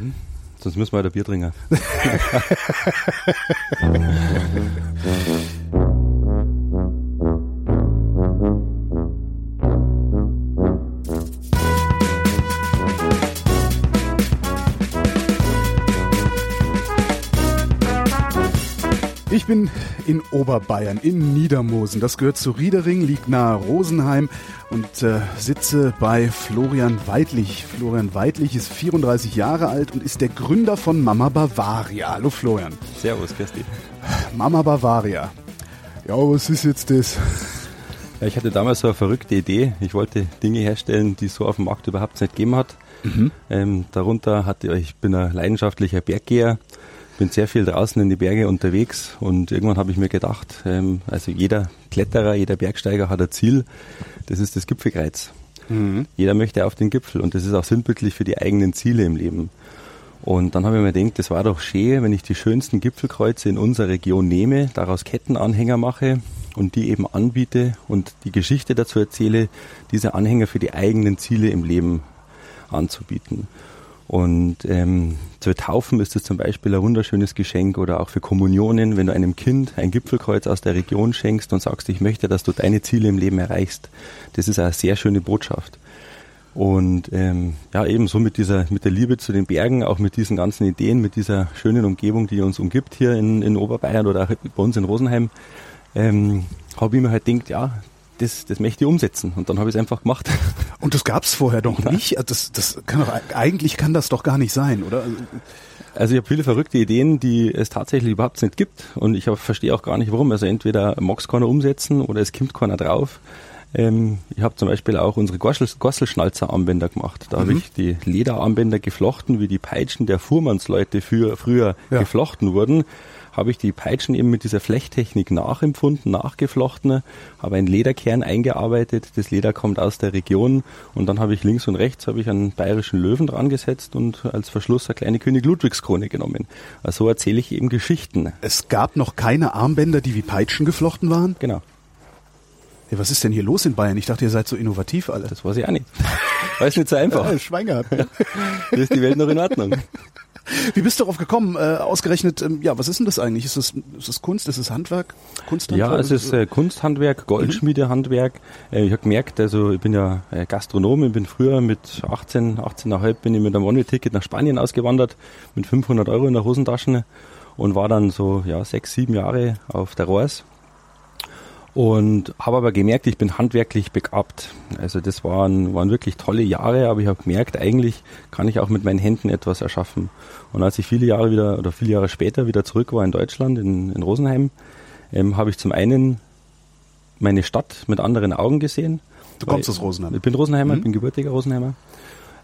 Hm? Sonst müssen wir halt ein Bier trinken. bin in Oberbayern, in Niedermosen. Das gehört zu Riedering, liegt nahe Rosenheim und äh, sitze bei Florian Weidlich. Florian Weidlich ist 34 Jahre alt und ist der Gründer von Mama Bavaria. Hallo Florian. Servus, Christi. Mama Bavaria. Ja, was ist jetzt das? Ja, ich hatte damals so eine verrückte Idee. Ich wollte Dinge herstellen, die es so auf dem Markt überhaupt nicht gegeben hat. Mhm. Ähm, darunter hatte ich bin ein leidenschaftlicher Berggeher bin sehr viel draußen in die Berge unterwegs und irgendwann habe ich mir gedacht, ähm, also jeder Kletterer, jeder Bergsteiger hat ein Ziel, das ist das Gipfelkreuz. Mhm. Jeder möchte auf den Gipfel und das ist auch sinnbildlich für die eigenen Ziele im Leben. Und dann habe ich mir gedacht, das war doch schön, wenn ich die schönsten Gipfelkreuze in unserer Region nehme, daraus Kettenanhänger mache und die eben anbiete und die Geschichte dazu erzähle, diese Anhänger für die eigenen Ziele im Leben anzubieten. Und ähm, zu Taufen ist es zum Beispiel ein wunderschönes Geschenk oder auch für Kommunionen, wenn du einem Kind ein Gipfelkreuz aus der Region schenkst und sagst, ich möchte, dass du deine Ziele im Leben erreichst. Das ist eine sehr schöne Botschaft. Und ähm, ja, ebenso mit dieser, mit der Liebe zu den Bergen, auch mit diesen ganzen Ideen, mit dieser schönen Umgebung, die uns umgibt hier in, in Oberbayern oder auch bei uns in Rosenheim, ähm, habe ich mir halt gedacht, ja, das, das möchte ich umsetzen. Und dann habe ich es einfach gemacht. Und das gab es vorher doch nicht. Das, das kann doch, eigentlich kann das doch gar nicht sein, oder? Also ich habe viele verrückte Ideen, die es tatsächlich überhaupt nicht gibt. Und ich verstehe auch gar nicht, warum. Also entweder mag es keiner umsetzen oder es kommt keiner drauf. Ähm, ich habe zum Beispiel auch unsere Gosselschnalzer-Armbänder gemacht. Da mhm. habe ich die Lederarmbänder geflochten, wie die Peitschen der Fuhrmannsleute für, früher ja. geflochten wurden habe ich die Peitschen eben mit dieser Flechttechnik nachempfunden, nachgeflochten, habe einen Lederkern eingearbeitet, das Leder kommt aus der Region und dann habe ich links und rechts habe ich einen bayerischen Löwen dran gesetzt und als Verschluss eine kleine König Ludwigskrone genommen. Also so erzähle ich eben Geschichten. Es gab noch keine Armbänder, die wie Peitschen geflochten waren? Genau. Ja, was ist denn hier los in Bayern? Ich dachte, ihr seid so innovativ alle. Das weiß ich auch nicht. Weiß nicht so einfach. Ja, Schwein gehabt. Da ist die Welt noch in Ordnung. Wie bist du darauf gekommen? Äh, ausgerechnet, ähm, ja, was ist denn das eigentlich? Ist das, ist das Kunst? Ist das Handwerk? Kunsthandwerk? Ja, es ist äh, Kunsthandwerk, Goldschmiedehandwerk. Mhm. Äh, ich habe gemerkt, also ich bin ja äh, Gastronom, ich bin früher mit 18, 18,5 bin ich mit einem One-Ticket nach Spanien ausgewandert, mit 500 Euro in der Hosentasche und war dann so, ja, sechs, sieben Jahre auf der Rohrs und habe aber gemerkt, ich bin handwerklich begabt. Also das waren, waren wirklich tolle Jahre, aber ich habe gemerkt, eigentlich kann ich auch mit meinen Händen etwas erschaffen. Und als ich viele Jahre wieder oder viele Jahre später wieder zurück war in Deutschland, in, in Rosenheim, ähm, habe ich zum einen meine Stadt mit anderen Augen gesehen. Du kommst aus Rosenheim? Ich bin Rosenheimer, mhm. ich bin gebürtiger Rosenheimer.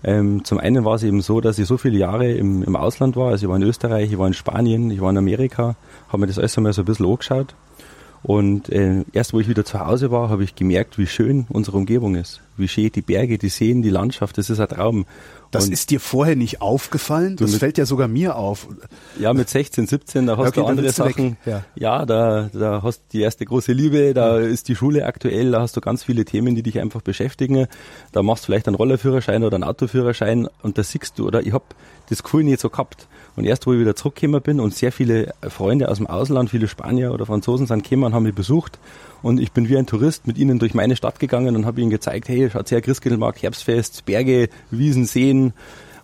Ähm, zum einen war es eben so, dass ich so viele Jahre im, im Ausland war. Also ich war in Österreich, ich war in Spanien, ich war in Amerika, habe mir das alles einmal so ein bisschen angeschaut und äh, erst wo ich wieder zu Hause war, habe ich gemerkt, wie schön unsere Umgebung ist. Wie schön die Berge, die Seen, die Landschaft, das ist ein Traum. Das und ist dir vorher nicht aufgefallen? Das mit, fällt ja sogar mir auf. Ja, mit 16, 17, da hast okay, du andere Sachen. Ja. ja, da, da hast du die erste große Liebe, da ja. ist die Schule aktuell, da hast du ganz viele Themen, die dich einfach beschäftigen. Da machst du vielleicht einen Rollerführerschein oder einen Autoführerschein und da siehst du, oder ich habe das Gefühl nicht so gehabt. Und erst, wo ich wieder zurückgekommen bin und sehr viele Freunde aus dem Ausland, viele Spanier oder Franzosen sind gekommen und haben mich besucht. Und ich bin wie ein Tourist mit ihnen durch meine Stadt gegangen und habe ihnen gezeigt, hey, schaut her, Christkindlmarkt, Herbstfest, Berge, Wiesen, Seen.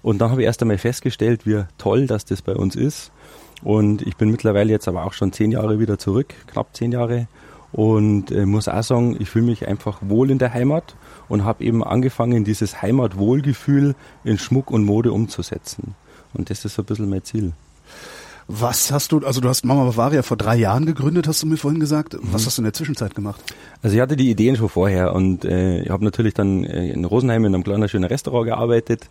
Und dann habe ich erst einmal festgestellt, wie toll, dass das bei uns ist. Und ich bin mittlerweile jetzt aber auch schon zehn Jahre wieder zurück, knapp zehn Jahre. Und äh, muss auch sagen, ich fühle mich einfach wohl in der Heimat und habe eben angefangen, dieses Heimatwohlgefühl in Schmuck und Mode umzusetzen. Und das ist so ein bisschen mein Ziel. Was hast du, also du hast Mama Bavaria vor drei Jahren gegründet, hast du mir vorhin gesagt. Was mhm. hast du in der Zwischenzeit gemacht? Also ich hatte die Ideen schon vorher und äh, ich habe natürlich dann äh, in Rosenheim in einem kleinen schönen Restaurant gearbeitet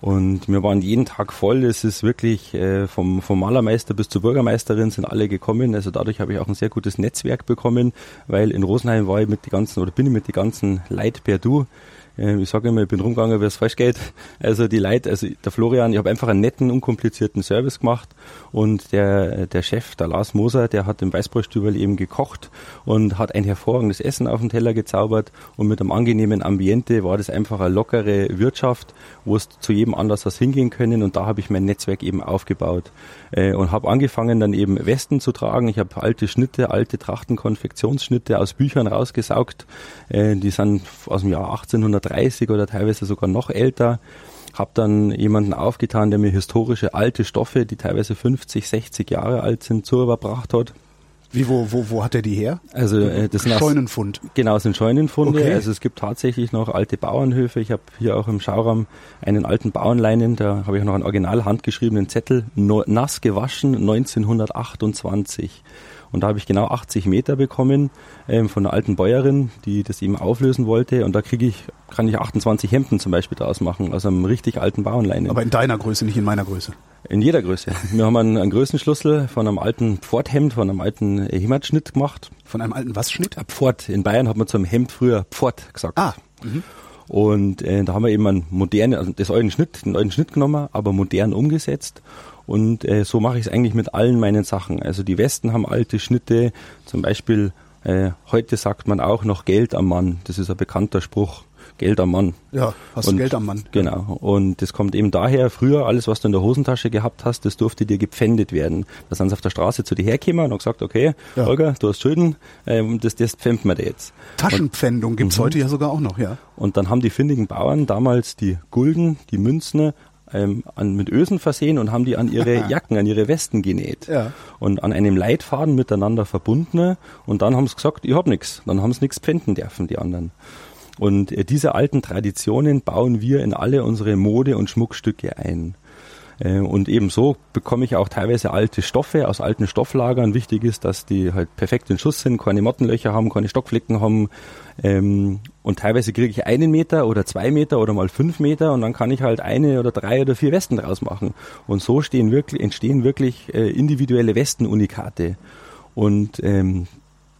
und wir waren jeden Tag voll. Es ist wirklich äh, vom, vom Malermeister bis zur Bürgermeisterin sind alle gekommen. Also dadurch habe ich auch ein sehr gutes Netzwerk bekommen, weil in Rosenheim war ich mit die ganzen oder bin ich mit die ganzen Leid per Du ich sage immer, ich bin rumgegangen, wie es falsch geht. Also die Leute, also der Florian, ich habe einfach einen netten, unkomplizierten Service gemacht und der, der Chef, der Lars Moser, der hat im Weißbrotstüberl eben gekocht und hat ein hervorragendes Essen auf den Teller gezaubert und mit einem angenehmen Ambiente war das einfach eine lockere Wirtschaft, wo es zu jedem anders was hingehen können und da habe ich mein Netzwerk eben aufgebaut äh, und habe angefangen dann eben Westen zu tragen. Ich habe alte Schnitte, alte Trachtenkonfektionsschnitte aus Büchern rausgesaugt, äh, die sind aus dem Jahr 1830 oder teilweise sogar noch älter habe dann jemanden aufgetan, der mir historische alte Stoffe, die teilweise 50, 60 Jahre alt sind, zu überbracht hat. Wie, wo, wo, wo hat er die her? Also äh, das sind Scheunenfund. Aus, genau, sind Scheunenfunde. Okay. Also es gibt tatsächlich noch alte Bauernhöfe. Ich habe hier auch im Schauraum einen alten Bauernleinen, da habe ich noch einen original handgeschriebenen Zettel, nass gewaschen 1928. Und da habe ich genau 80 Meter bekommen ähm, von einer alten Bäuerin, die das eben auflösen wollte. Und da kriege ich, kann ich 28 Hemden zum Beispiel daraus machen, aus einem richtig alten Bauernleinen. Aber in deiner Größe, nicht in meiner Größe. In jeder Größe. Wir haben einen, einen Größenschlüssel von einem alten Pforthemd, von einem alten Heimatschnitt gemacht. Von einem alten was Schnitt? Pfort. In Bayern hat man zum Hemd früher Pfort gesagt. Ah. Mhm. Und äh, da haben wir eben einen modernen, also das alten Schnitt, den alten Schnitt genommen, aber modern umgesetzt. Und äh, so mache ich es eigentlich mit allen meinen Sachen. Also die Westen haben alte Schnitte, zum Beispiel äh, heute sagt man auch noch Geld am Mann. Das ist ein bekannter Spruch. Geld am Mann. Ja, hast und, du Geld am Mann. Genau. Und das kommt eben daher, früher alles, was du in der Hosentasche gehabt hast, das durfte dir gepfändet werden. Da sind sie auf der Straße zu dir hergekommen und haben gesagt, okay, ja. Holger, du hast Schulden, ähm, das, das pfänden wir dir jetzt. Taschenpfändung gibt's mhm. heute ja sogar auch noch, ja. Und dann haben die findigen Bauern damals die Gulden, die Münzen ähm, an, mit Ösen versehen und haben die an ihre Jacken, an ihre Westen genäht. Ja. Und an einem Leitfaden miteinander verbunden. Und dann haben sie gesagt, ich hab nix. Dann haben sie nichts pfänden dürfen, die anderen. Und äh, diese alten Traditionen bauen wir in alle unsere Mode- und Schmuckstücke ein. Äh, und ebenso bekomme ich auch teilweise alte Stoffe aus alten Stofflagern. Wichtig ist, dass die halt perfekt in Schuss sind, keine Mottenlöcher haben, keine Stockflicken haben. Ähm, und teilweise kriege ich einen Meter oder zwei Meter oder mal fünf Meter und dann kann ich halt eine oder drei oder vier Westen draus machen. Und so stehen wirklich, entstehen wirklich äh, individuelle Westenunikate. Und ähm,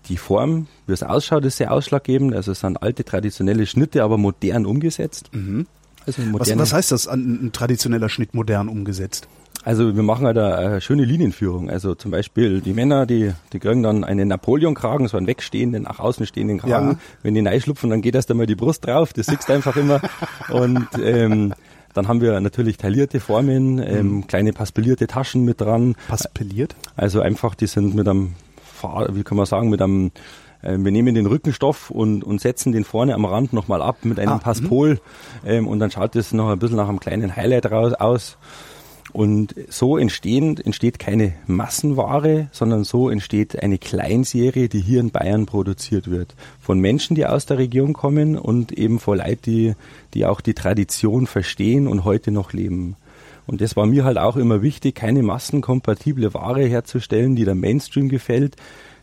die Form, wie es ausschaut, ist sehr ausschlaggebend. Also es sind alte traditionelle Schnitte, aber modern umgesetzt. Mhm. Also was, was heißt das, ein, ein traditioneller Schnitt modern umgesetzt? Also wir machen halt eine schöne Linienführung. Also zum Beispiel die Männer, die, die kriegen dann einen Napoleon-Kragen, so einen wegstehenden, nach außen stehenden Kragen. Ja. Wenn die reinschlupfen, dann geht erst einmal die Brust drauf. Das siehst du einfach immer. Und ähm, dann haben wir natürlich taillierte Formen, ähm, mhm. kleine paspellierte Taschen mit dran. Paspelliert? Also einfach, die sind mit einem wie kann man sagen, mit einem äh, wir nehmen den Rückenstoff und, und setzen den vorne am Rand nochmal ab mit einem ah, Passpol ähm, und dann schaut es noch ein bisschen nach einem kleinen Highlight raus, aus. Und so entstehen, entsteht keine Massenware, sondern so entsteht eine Kleinserie, die hier in Bayern produziert wird. Von Menschen, die aus der Region kommen und eben vor Leuten, die, die auch die Tradition verstehen und heute noch leben. Und das war mir halt auch immer wichtig, keine massenkompatible Ware herzustellen, die der Mainstream gefällt,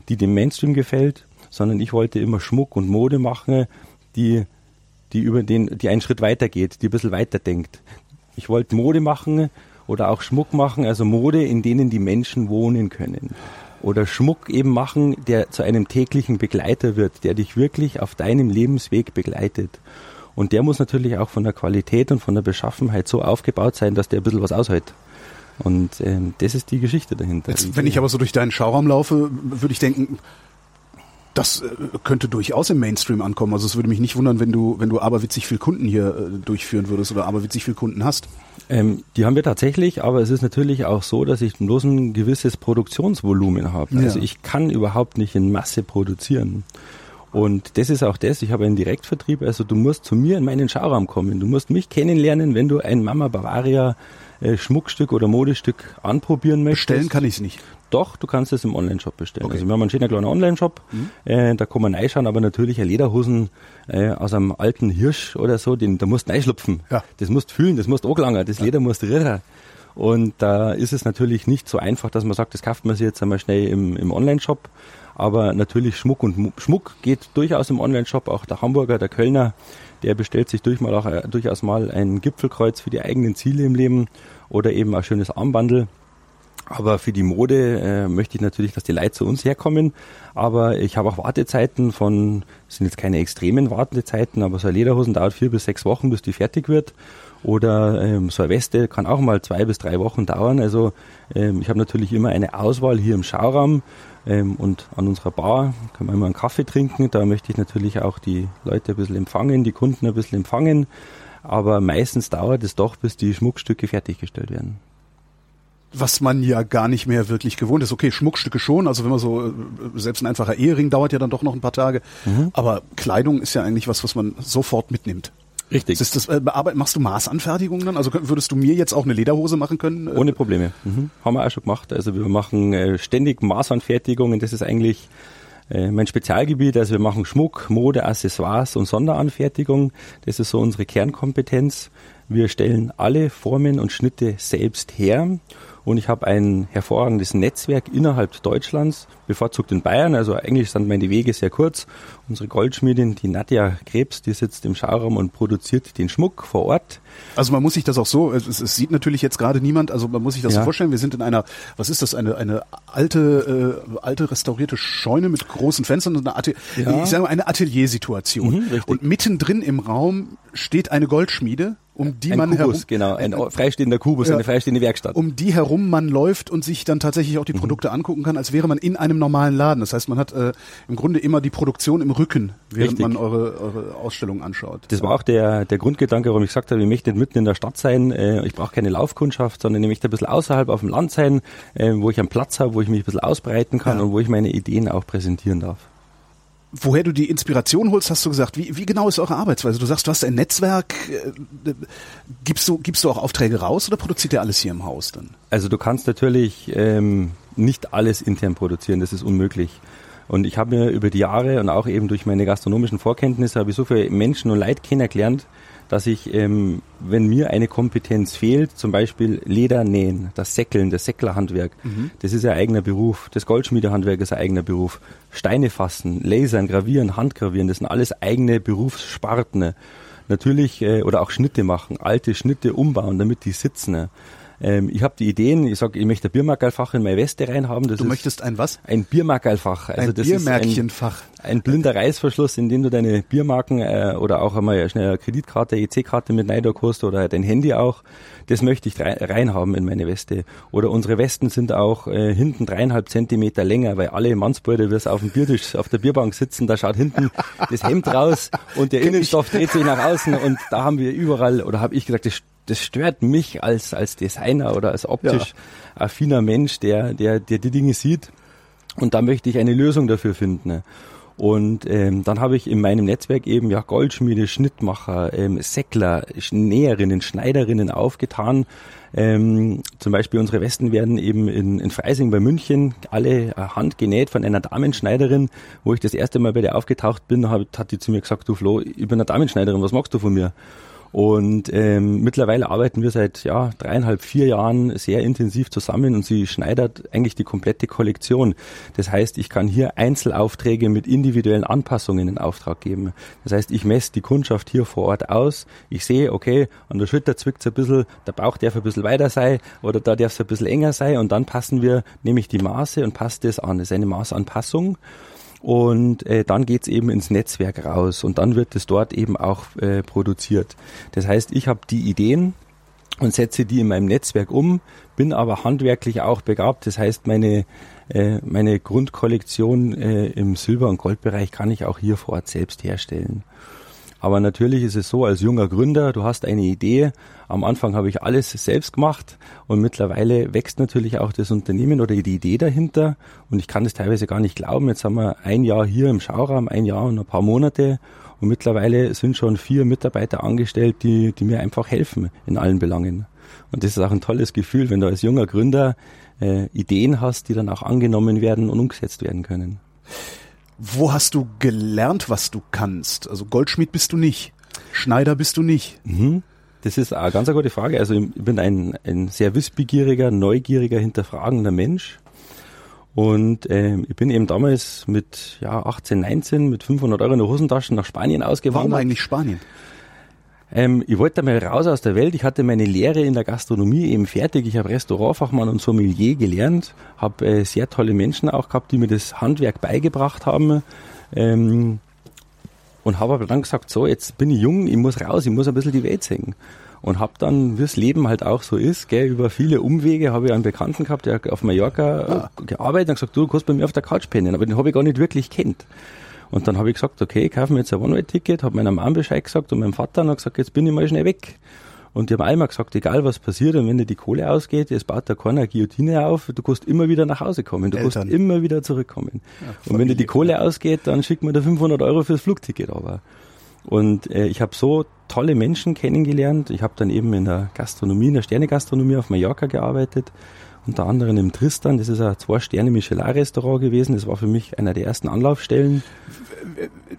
die dem Mainstream gefällt, sondern ich wollte immer Schmuck und Mode machen, die, die über den, die einen Schritt weiter geht, die ein bisschen weiter denkt. Ich wollte Mode machen oder auch Schmuck machen, also Mode, in denen die Menschen wohnen können. Oder Schmuck eben machen, der zu einem täglichen Begleiter wird, der dich wirklich auf deinem Lebensweg begleitet. Und der muss natürlich auch von der Qualität und von der Beschaffenheit so aufgebaut sein, dass der ein bisschen was aushält. Und ähm, das ist die Geschichte dahinter. Jetzt, wenn ich aber so durch deinen Schauraum laufe, würde ich denken, das äh, könnte durchaus im Mainstream ankommen. Also es würde mich nicht wundern, wenn du, wenn du aberwitzig viel Kunden hier äh, durchführen würdest oder aberwitzig viel Kunden hast. Ähm, die haben wir tatsächlich, aber es ist natürlich auch so, dass ich bloß ein gewisses Produktionsvolumen habe. Ja. Also ich kann überhaupt nicht in Masse produzieren. Und das ist auch das, ich habe einen Direktvertrieb, also du musst zu mir in meinen Schauraum kommen. Du musst mich kennenlernen, wenn du ein Mama Bavaria äh, Schmuckstück oder Modestück anprobieren möchtest. Bestellen kann ich es nicht. Doch, du kannst es im Online-Shop bestellen. Okay. Also wir haben einen schönen kleinen Online-Shop, mhm. äh, da kann man reinschauen, aber natürlich eine Lederhosen äh, aus einem alten Hirsch oder so, den, da musst du reinschlupfen. Ja. Das musst fühlen, das musst angelangen, das ja. Leder musst rühren. Und da ist es natürlich nicht so einfach, dass man sagt, das kauft man sich jetzt einmal schnell im, im Online-Shop. Aber natürlich Schmuck und Schmuck geht durchaus im Online-Shop. Auch der Hamburger, der Kölner, der bestellt sich durch mal auch, äh, durchaus mal ein Gipfelkreuz für die eigenen Ziele im Leben oder eben ein schönes Armbandel. Aber für die Mode äh, möchte ich natürlich, dass die Leute zu uns herkommen. Aber ich habe auch Wartezeiten von, sind jetzt keine extremen Wartezeiten, aber so eine Lederhosen dauert vier bis sechs Wochen, bis die fertig wird. Oder ähm, so eine Weste kann auch mal zwei bis drei Wochen dauern. Also ähm, ich habe natürlich immer eine Auswahl hier im Schauraum ähm, und an unserer Bar kann man immer einen Kaffee trinken. Da möchte ich natürlich auch die Leute ein bisschen empfangen, die Kunden ein bisschen empfangen. Aber meistens dauert es doch, bis die Schmuckstücke fertiggestellt werden was man ja gar nicht mehr wirklich gewohnt ist. Okay, Schmuckstücke schon, also wenn man so, äh, selbst ein einfacher Ehering dauert ja dann doch noch ein paar Tage, mhm. aber Kleidung ist ja eigentlich was, was man sofort mitnimmt. Richtig. Ist das, äh, machst du Maßanfertigungen dann? Also würdest du mir jetzt auch eine Lederhose machen können? Ohne Probleme. Mhm. Haben wir auch schon gemacht. Also wir machen äh, ständig Maßanfertigungen. Das ist eigentlich äh, mein Spezialgebiet. Also wir machen Schmuck, Mode, Accessoires und Sonderanfertigung. Das ist so unsere Kernkompetenz. Wir stellen alle Formen und Schnitte selbst her und ich habe ein hervorragendes Netzwerk innerhalb Deutschlands, bevorzugt in Bayern. Also eigentlich sind meine Wege sehr kurz. Unsere Goldschmiedin, die Nadja Krebs, die sitzt im Schauraum und produziert den Schmuck vor Ort. Also man muss sich das auch so, es, es sieht natürlich jetzt gerade niemand, also man muss sich das ja. so vorstellen, wir sind in einer, was ist das, eine, eine alte, äh, alte restaurierte Scheune mit großen Fenstern, eine, Atel ja. ich sage mal eine Ateliersituation. Mhm, und mittendrin im Raum steht eine Goldschmiede um die ein man Kubus, herum, genau, ein, freistehender Kubus, ja, eine freistehende Werkstatt. Um die herum man läuft und sich dann tatsächlich auch die mhm. Produkte angucken kann, als wäre man in einem normalen Laden. Das heißt, man hat äh, im Grunde immer die Produktion im Rücken, während Richtig. man eure, eure Ausstellung anschaut. Das war auch der, der Grundgedanke, warum ich gesagt habe, ich möchte nicht mitten in der Stadt sein, äh, ich brauche keine Laufkundschaft, sondern ich möchte ein bisschen außerhalb auf dem Land sein, äh, wo ich einen Platz habe, wo ich mich ein bisschen ausbreiten kann ja. und wo ich meine Ideen auch präsentieren darf woher du die Inspiration holst, hast du gesagt. Wie, wie genau ist eure Arbeitsweise? Du sagst, du hast ein Netzwerk. Äh, gibst, du, gibst du auch Aufträge raus oder produziert ihr alles hier im Haus dann? Also du kannst natürlich ähm, nicht alles intern produzieren, das ist unmöglich. Und ich habe mir über die Jahre und auch eben durch meine gastronomischen Vorkenntnisse habe ich so viele Menschen und Leute kennengelernt, dass ich, ähm, wenn mir eine Kompetenz fehlt, zum Beispiel Leder nähen, das Säckeln, das Säcklerhandwerk, mhm. das ist ein eigener Beruf. Das Goldschmiedehandwerk ist ein eigener Beruf. Steine fassen, lasern, gravieren, handgravieren, das sind alles eigene Berufssparten. Natürlich, äh, oder auch Schnitte machen, alte Schnitte umbauen, damit die sitzen. Ähm, ich habe die Ideen, ich sage, ich möchte ein Biermarkerlfach in meine Weste reinhaben. Das du möchtest ein was? Ein Biermarkerlfach. Also ein das Biermärkchenfach. Ist ein, ein blinder Reißverschluss, in dem du deine Biermarken äh, oder auch einmal schnell eine Kreditkarte, EC-Karte mit hast oder dein Handy auch. Das möchte ich reinhaben in meine Weste. Oder unsere Westen sind auch äh, hinten dreieinhalb Zentimeter länger, weil alle Mannsbrüder, wie es auf dem Biertisch, auf der Bierbank sitzen, da schaut hinten das Hemd raus und der Innenstoff dreht sich nach außen und da haben wir überall, oder habe ich gesagt, das das stört mich als, als Designer oder als optisch ja. affiner Mensch, der, der, der die Dinge sieht. Und da möchte ich eine Lösung dafür finden. Und ähm, dann habe ich in meinem Netzwerk eben ja Goldschmiede, Schnittmacher, ähm, Säckler, Näherinnen, Schneiderinnen aufgetan. Ähm, zum Beispiel unsere Westen werden eben in, in Freising bei München alle äh, handgenäht von einer Damenschneiderin. Wo ich das erste Mal bei der aufgetaucht bin, hat, hat die zu mir gesagt, du Flo, ich bin eine Damenschneiderin, was magst du von mir? Und ähm, mittlerweile arbeiten wir seit ja, dreieinhalb, vier Jahren sehr intensiv zusammen und sie schneidert eigentlich die komplette Kollektion. Das heißt, ich kann hier Einzelaufträge mit individuellen Anpassungen in Auftrag geben. Das heißt, ich messe die Kundschaft hier vor Ort aus. Ich sehe, okay, an der Schulter zwickt es ein bisschen, der Bauch darf ein bisschen weiter sein oder da darf es ein bisschen enger sein und dann passen wir, nehme ich die Maße und passe das an. Das ist eine Maßanpassung. Und äh, dann geht's eben ins Netzwerk raus und dann wird es dort eben auch äh, produziert. Das heißt, ich habe die Ideen und setze die in meinem Netzwerk um, bin aber handwerklich auch begabt. Das heißt, meine, äh, meine Grundkollektion äh, im Silber- und Goldbereich kann ich auch hier vor Ort selbst herstellen. Aber natürlich ist es so, als junger Gründer, du hast eine Idee. Am Anfang habe ich alles selbst gemacht und mittlerweile wächst natürlich auch das Unternehmen oder die Idee dahinter. Und ich kann das teilweise gar nicht glauben. Jetzt haben wir ein Jahr hier im Schauraum, ein Jahr und ein paar Monate. Und mittlerweile sind schon vier Mitarbeiter angestellt, die, die mir einfach helfen in allen Belangen. Und das ist auch ein tolles Gefühl, wenn du als junger Gründer äh, Ideen hast, die dann auch angenommen werden und umgesetzt werden können. Wo hast du gelernt, was du kannst? Also Goldschmied bist du nicht, Schneider bist du nicht. Mhm. Das ist eine ganz eine gute Frage. Also ich bin ein, ein sehr wissbegieriger, neugieriger, hinterfragender Mensch. Und ähm, ich bin eben damals mit ja, 18, 19 mit 500 Euro in der Hosentasche nach Spanien ausgewandert. Warum eigentlich Spanien? Ähm, ich wollte mal raus aus der Welt. Ich hatte meine Lehre in der Gastronomie eben fertig. Ich habe Restaurantfachmann und Sommelier gelernt, habe äh, sehr tolle Menschen auch gehabt, die mir das Handwerk beigebracht haben. Ähm, und habe aber dann gesagt, so, jetzt bin ich jung, ich muss raus, ich muss ein bisschen die Welt sehen. Und habe dann, wie das Leben halt auch so ist, gell, über viele Umwege habe ich einen Bekannten gehabt, der auf Mallorca ah. gearbeitet und gesagt, du, du kannst bei mir auf der Couch pennen. Aber den habe ich gar nicht wirklich kennt. Und dann habe ich gesagt, okay, ich kaufe mir jetzt ein One-Way-Ticket, habe meiner Mom Bescheid gesagt und meinem Vater und habe gesagt, jetzt bin ich mal schnell weg. Und die haben einmal gesagt, egal was passiert und wenn dir die Kohle ausgeht, es baut da keiner Guillotine auf, du kannst immer wieder nach Hause kommen, du Eltern. kannst immer wieder zurückkommen. Ja, und wenn dir die Kohle ausgeht, dann schickt man da 500 Euro fürs Flugticket aber. Und äh, ich habe so tolle Menschen kennengelernt. Ich habe dann eben in der Gastronomie, in der Sternegastronomie auf Mallorca gearbeitet unter anderem im Tristan. Das ist ein Zwei-Sterne-Michelin-Restaurant gewesen. Das war für mich einer der ersten Anlaufstellen.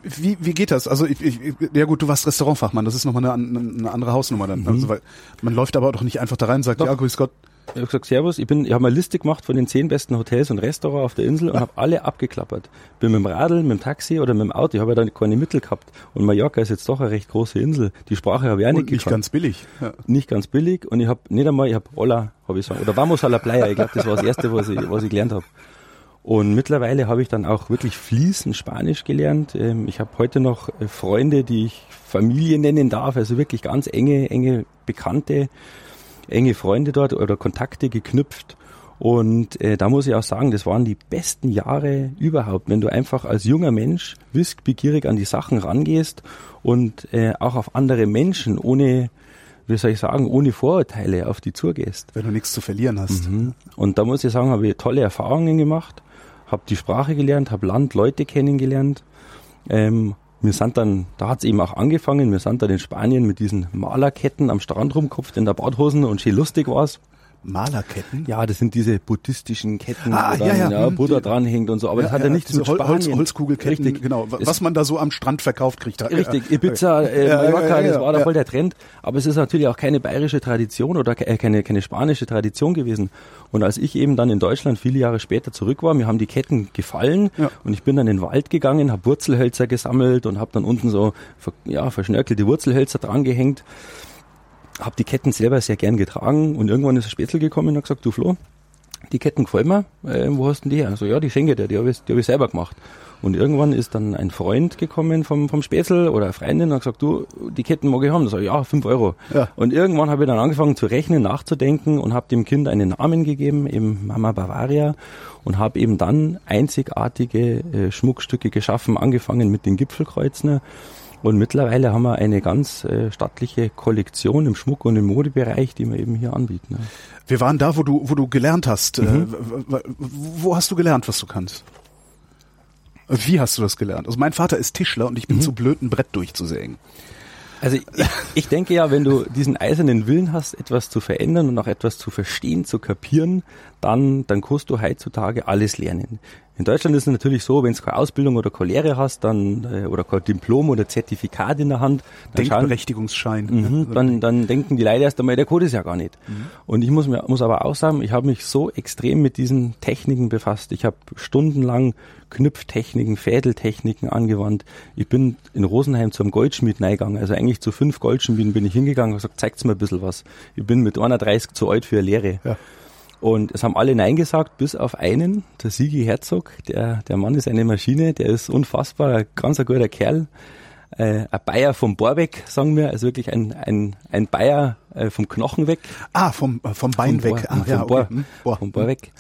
Wie, wie geht das? Also ich, ich, ja gut, du warst Restaurantfachmann, das ist nochmal eine, eine andere Hausnummer dann. Mhm. Also, weil man läuft aber doch nicht einfach da rein und sagt, Doch. ja, grüß Gott, ich habe gesagt, Servus, ich bin, ich habe eine Liste gemacht von den zehn besten Hotels und Restaurants auf der Insel und habe alle abgeklappert. Bin mit dem Radl, mit dem Taxi oder mit dem Auto. Ich habe ja dann keine Mittel gehabt. Und Mallorca ist jetzt doch eine recht große Insel. Die Sprache habe ich auch nicht und nicht ganz billig. Ja. Nicht ganz billig. Und ich habe nicht einmal, ich habe Hola, habe ich sagen, oder Vamos a la Playa. Ich glaube, das war das erste, was ich, was ich gelernt habe. Und mittlerweile habe ich dann auch wirklich fließend Spanisch gelernt. Ähm, ich habe heute noch äh, Freunde, die ich Familie nennen darf, also wirklich ganz enge, enge Bekannte enge Freunde dort oder Kontakte geknüpft. Und äh, da muss ich auch sagen, das waren die besten Jahre überhaupt, wenn du einfach als junger Mensch wissbegierig an die Sachen rangehst und äh, auch auf andere Menschen ohne, wie soll ich sagen, ohne Vorurteile auf die zugehst. Wenn du nichts zu verlieren hast. Mhm. Und da muss ich sagen, habe ich tolle Erfahrungen gemacht, habe die Sprache gelernt, habe Land, Leute kennengelernt, ähm, wir sind dann, da hat es eben auch angefangen, wir sind dann in Spanien mit diesen Malerketten am Strand rumkopft in der Badhosen und schön lustig war's. Malerketten? Ja, das sind diese buddhistischen Ketten, ah, wo dann ja, ja. Ja, hm, Buddha dranhängt und so, aber ja, das hat ja, nichts mit Spanien. Holz, Holzkugelketten, Richtig. genau, was man da so am Strand verkauft kriegt. Richtig, Ibiza, äh, Mallorca, das war da voll der Trend, aber es ist natürlich auch keine bayerische Tradition oder äh, keine, keine spanische Tradition gewesen. Und als ich eben dann in Deutschland viele Jahre später zurück war, mir haben die Ketten gefallen und ich bin dann in den Wald gegangen, habe Wurzelhölzer gesammelt und habe dann unten so ja, verschnörkelte Wurzelhölzer drangehängt habe die Ketten selber sehr gern getragen und irgendwann ist ein Spätzle gekommen und hat gesagt, du Flo, die Ketten gefallen mir, äh, wo hast du denn die her? Also ja, die schenke dir, die habe ich, die hab ich selber gemacht. Und irgendwann ist dann ein Freund gekommen vom, vom Spätzl oder eine Freundin und hat gesagt, du, die Ketten mag ich haben. Da sag ich, ja, fünf Euro. Ja. Und irgendwann habe ich dann angefangen zu rechnen, nachzudenken und habe dem Kind einen Namen gegeben, eben Mama Bavaria und habe eben dann einzigartige äh, Schmuckstücke geschaffen, angefangen mit den Gipfelkreuzen und mittlerweile haben wir eine ganz äh, stattliche Kollektion im Schmuck- und im Modebereich, die wir eben hier anbieten. Ne? Wir waren da, wo du, wo du gelernt hast. Äh, mhm. Äh, wo hast du gelernt, was du kannst? Wie hast du das gelernt? Also mein Vater ist Tischler und ich bin mhm. zu blöd, ein Brett durchzusägen. Also ich, ich denke ja, wenn du diesen eisernen Willen hast, etwas zu verändern und auch etwas zu verstehen, zu kapieren, dann, dann kannst du heutzutage alles lernen. In Deutschland ist es natürlich so, wenn du keine Ausbildung oder keine Lehre hast, dann äh, oder kein Diplom oder Zertifikat in der Hand, dann Denkberechtigungsschein. Mhm, dann, dann denken die Leute erst einmal, der Code ist ja gar nicht. Mhm. Und ich muss mir muss aber auch sagen, ich habe mich so extrem mit diesen Techniken befasst. Ich habe stundenlang Knüpftechniken, Fädeltechniken angewandt. Ich bin in Rosenheim zum Goldschmied reingegangen, also eigentlich zu fünf Goldschmieden bin ich hingegangen und gesagt, zeigt's mir ein bisschen was. Ich bin mit 31 zu alt für eine Lehre. Ja. Und es haben alle Nein gesagt, bis auf einen, der Sigi Herzog. Der, der Mann ist eine Maschine, der ist unfassbar, ein ganz ein guter Kerl. Äh, ein Bayer vom Borbeck, sagen wir, also wirklich ein, ein, ein Bayer äh, vom Knochen weg. Ah, vom, äh, vom Bein vom weg. ah, vom, ja, Bohr, okay. Hm, Bohr. vom Bohr weg.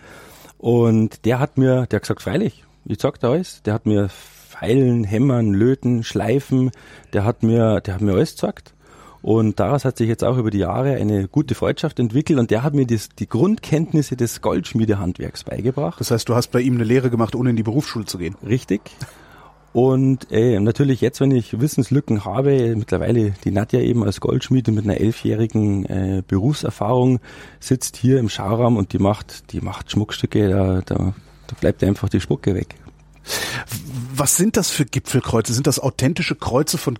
Und der hat mir, der hat gesagt, freilich, ich sag da alles, der hat mir Pfeilen, Hämmern, Löten, Schleifen, der hat mir, der hat mir alles gesagt. Und daraus hat sich jetzt auch über die Jahre eine gute Freundschaft entwickelt und der hat mir das, die Grundkenntnisse des Goldschmiedehandwerks beigebracht. Das heißt, du hast bei ihm eine Lehre gemacht, ohne in die Berufsschule zu gehen. Richtig. Und äh, natürlich jetzt, wenn ich Wissenslücken habe, mittlerweile die Nadja eben als Goldschmiede mit einer elfjährigen äh, Berufserfahrung sitzt hier im Schauraum und die macht, die macht Schmuckstücke, da, da, da bleibt einfach die Spucke weg. Was sind das für Gipfelkreuze? Sind das authentische Kreuze von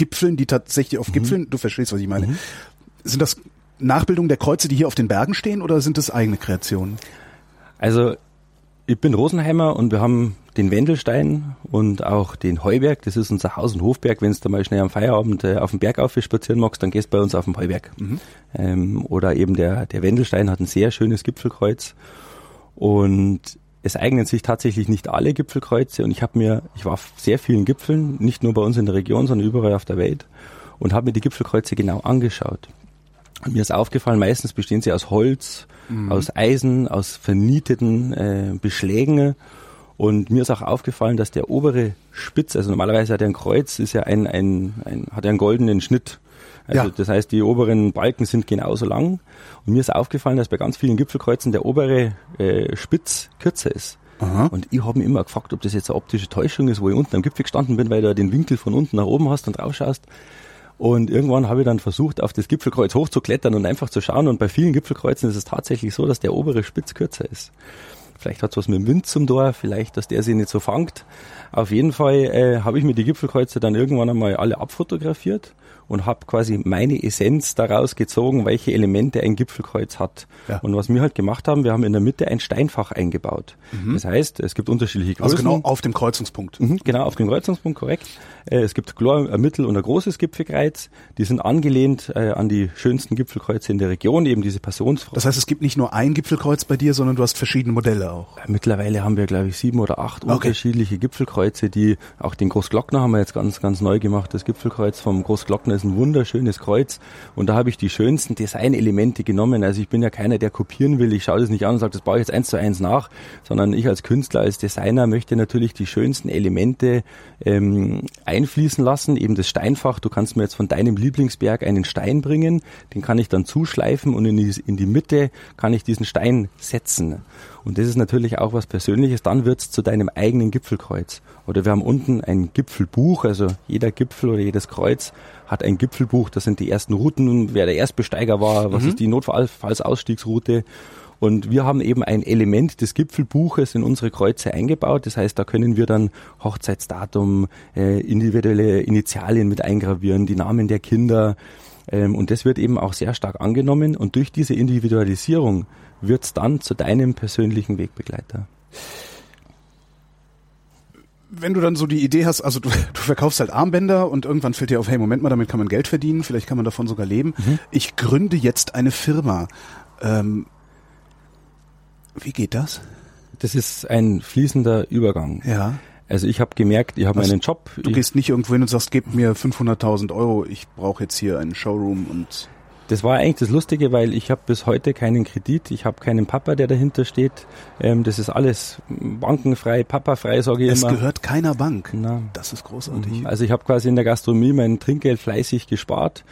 Gipfeln, die tatsächlich auf mhm. Gipfeln, du verstehst, was ich meine. Mhm. Sind das Nachbildungen der Kreuze, die hier auf den Bergen stehen oder sind das eigene Kreationen? Also Ich bin Rosenheimer und wir haben den Wendelstein und auch den Heuberg. Das ist unser Haus- und Hofberg. Wenn du mal schnell am Feierabend äh, auf den Berg spazieren magst, dann gehst du bei uns auf den Heuberg. Mhm. Ähm, oder eben der, der Wendelstein hat ein sehr schönes Gipfelkreuz. Und es eignen sich tatsächlich nicht alle Gipfelkreuze. Und ich habe mir, ich war auf sehr vielen Gipfeln, nicht nur bei uns in der Region, sondern überall auf der Welt und habe mir die Gipfelkreuze genau angeschaut. Und mir ist aufgefallen, meistens bestehen sie aus Holz, mhm. aus Eisen, aus vernieteten äh, Beschlägen. Und mir ist auch aufgefallen, dass der obere Spitz, also normalerweise hat er ein Kreuz, ist ja ein, ein, ein hat er einen goldenen Schnitt. Also ja. das heißt, die oberen Balken sind genauso lang. Und mir ist aufgefallen, dass bei ganz vielen Gipfelkreuzen der obere äh, Spitz kürzer ist. Aha. Und ich habe mich immer gefragt, ob das jetzt eine optische Täuschung ist, wo ich unten am Gipfel gestanden bin, weil du den Winkel von unten nach oben hast und drauf schaust. Und irgendwann habe ich dann versucht, auf das Gipfelkreuz hochzuklettern und einfach zu schauen. Und bei vielen Gipfelkreuzen ist es tatsächlich so, dass der obere Spitz kürzer ist. Vielleicht hat es was mit dem Wind zum Tor, vielleicht, dass der sich nicht so fangt. Auf jeden Fall äh, habe ich mir die Gipfelkreuze dann irgendwann einmal alle abfotografiert und habe quasi meine Essenz daraus gezogen, welche Elemente ein Gipfelkreuz hat. Ja. Und was wir halt gemacht haben, wir haben in der Mitte ein Steinfach eingebaut. Mhm. Das heißt, es gibt unterschiedliche Größen. Also genau auf dem Kreuzungspunkt. Mhm, genau auf dem Kreuzungspunkt, korrekt. Äh, es gibt klar ein mittel- und ein großes Gipfelkreuz. Die sind angelehnt äh, an die schönsten Gipfelkreuze in der Region, eben diese Passionsfrau. Das heißt, es gibt nicht nur ein Gipfelkreuz bei dir, sondern du hast verschiedene Modelle auch. Mittlerweile haben wir, glaube ich, sieben oder acht okay. unterschiedliche Gipfelkreuze, die auch den Großglockner haben wir jetzt ganz, ganz neu gemacht. Das Gipfelkreuz vom Großglockner ist ein wunderschönes Kreuz und da habe ich die schönsten Designelemente genommen. Also ich bin ja keiner, der kopieren will. Ich schaue das nicht an und sage, das baue ich jetzt eins zu eins nach, sondern ich als Künstler, als Designer möchte natürlich die schönsten Elemente ähm, einfließen lassen. Eben das Steinfach. Du kannst mir jetzt von deinem Lieblingsberg einen Stein bringen, den kann ich dann zuschleifen und in die, in die Mitte kann ich diesen Stein setzen. Und das ist natürlich auch was Persönliches. Dann wird's zu deinem eigenen Gipfelkreuz. Oder wir haben unten ein Gipfelbuch, also jeder Gipfel oder jedes Kreuz hat ein Gipfelbuch. Das sind die ersten Routen, wer der Erstbesteiger war, was mhm. ist die Notfallsausstiegsroute. Und wir haben eben ein Element des Gipfelbuches in unsere Kreuze eingebaut. Das heißt, da können wir dann Hochzeitsdatum, äh, individuelle Initialien mit eingravieren, die Namen der Kinder. Ähm, und das wird eben auch sehr stark angenommen. Und durch diese Individualisierung wird es dann zu deinem persönlichen Wegbegleiter wenn du dann so die Idee hast, also du, du verkaufst halt Armbänder und irgendwann fällt dir auf, hey, Moment mal, damit kann man Geld verdienen, vielleicht kann man davon sogar leben. Mhm. Ich gründe jetzt eine Firma. Ähm, wie geht das? Das ist ein fließender Übergang. Ja. Also ich habe gemerkt, ich habe also meinen Job. Du gehst nicht irgendwo hin und sagst, gib mir 500.000 Euro, ich brauche jetzt hier einen Showroom und das war eigentlich das Lustige, weil ich habe bis heute keinen Kredit, ich habe keinen Papa, der dahinter steht. Ähm, das ist alles bankenfrei, papafrei, sage ich es immer. Es gehört keiner Bank. Na. Das ist großartig. Mhm. Also ich habe quasi in der Gastronomie mein Trinkgeld fleißig gespart,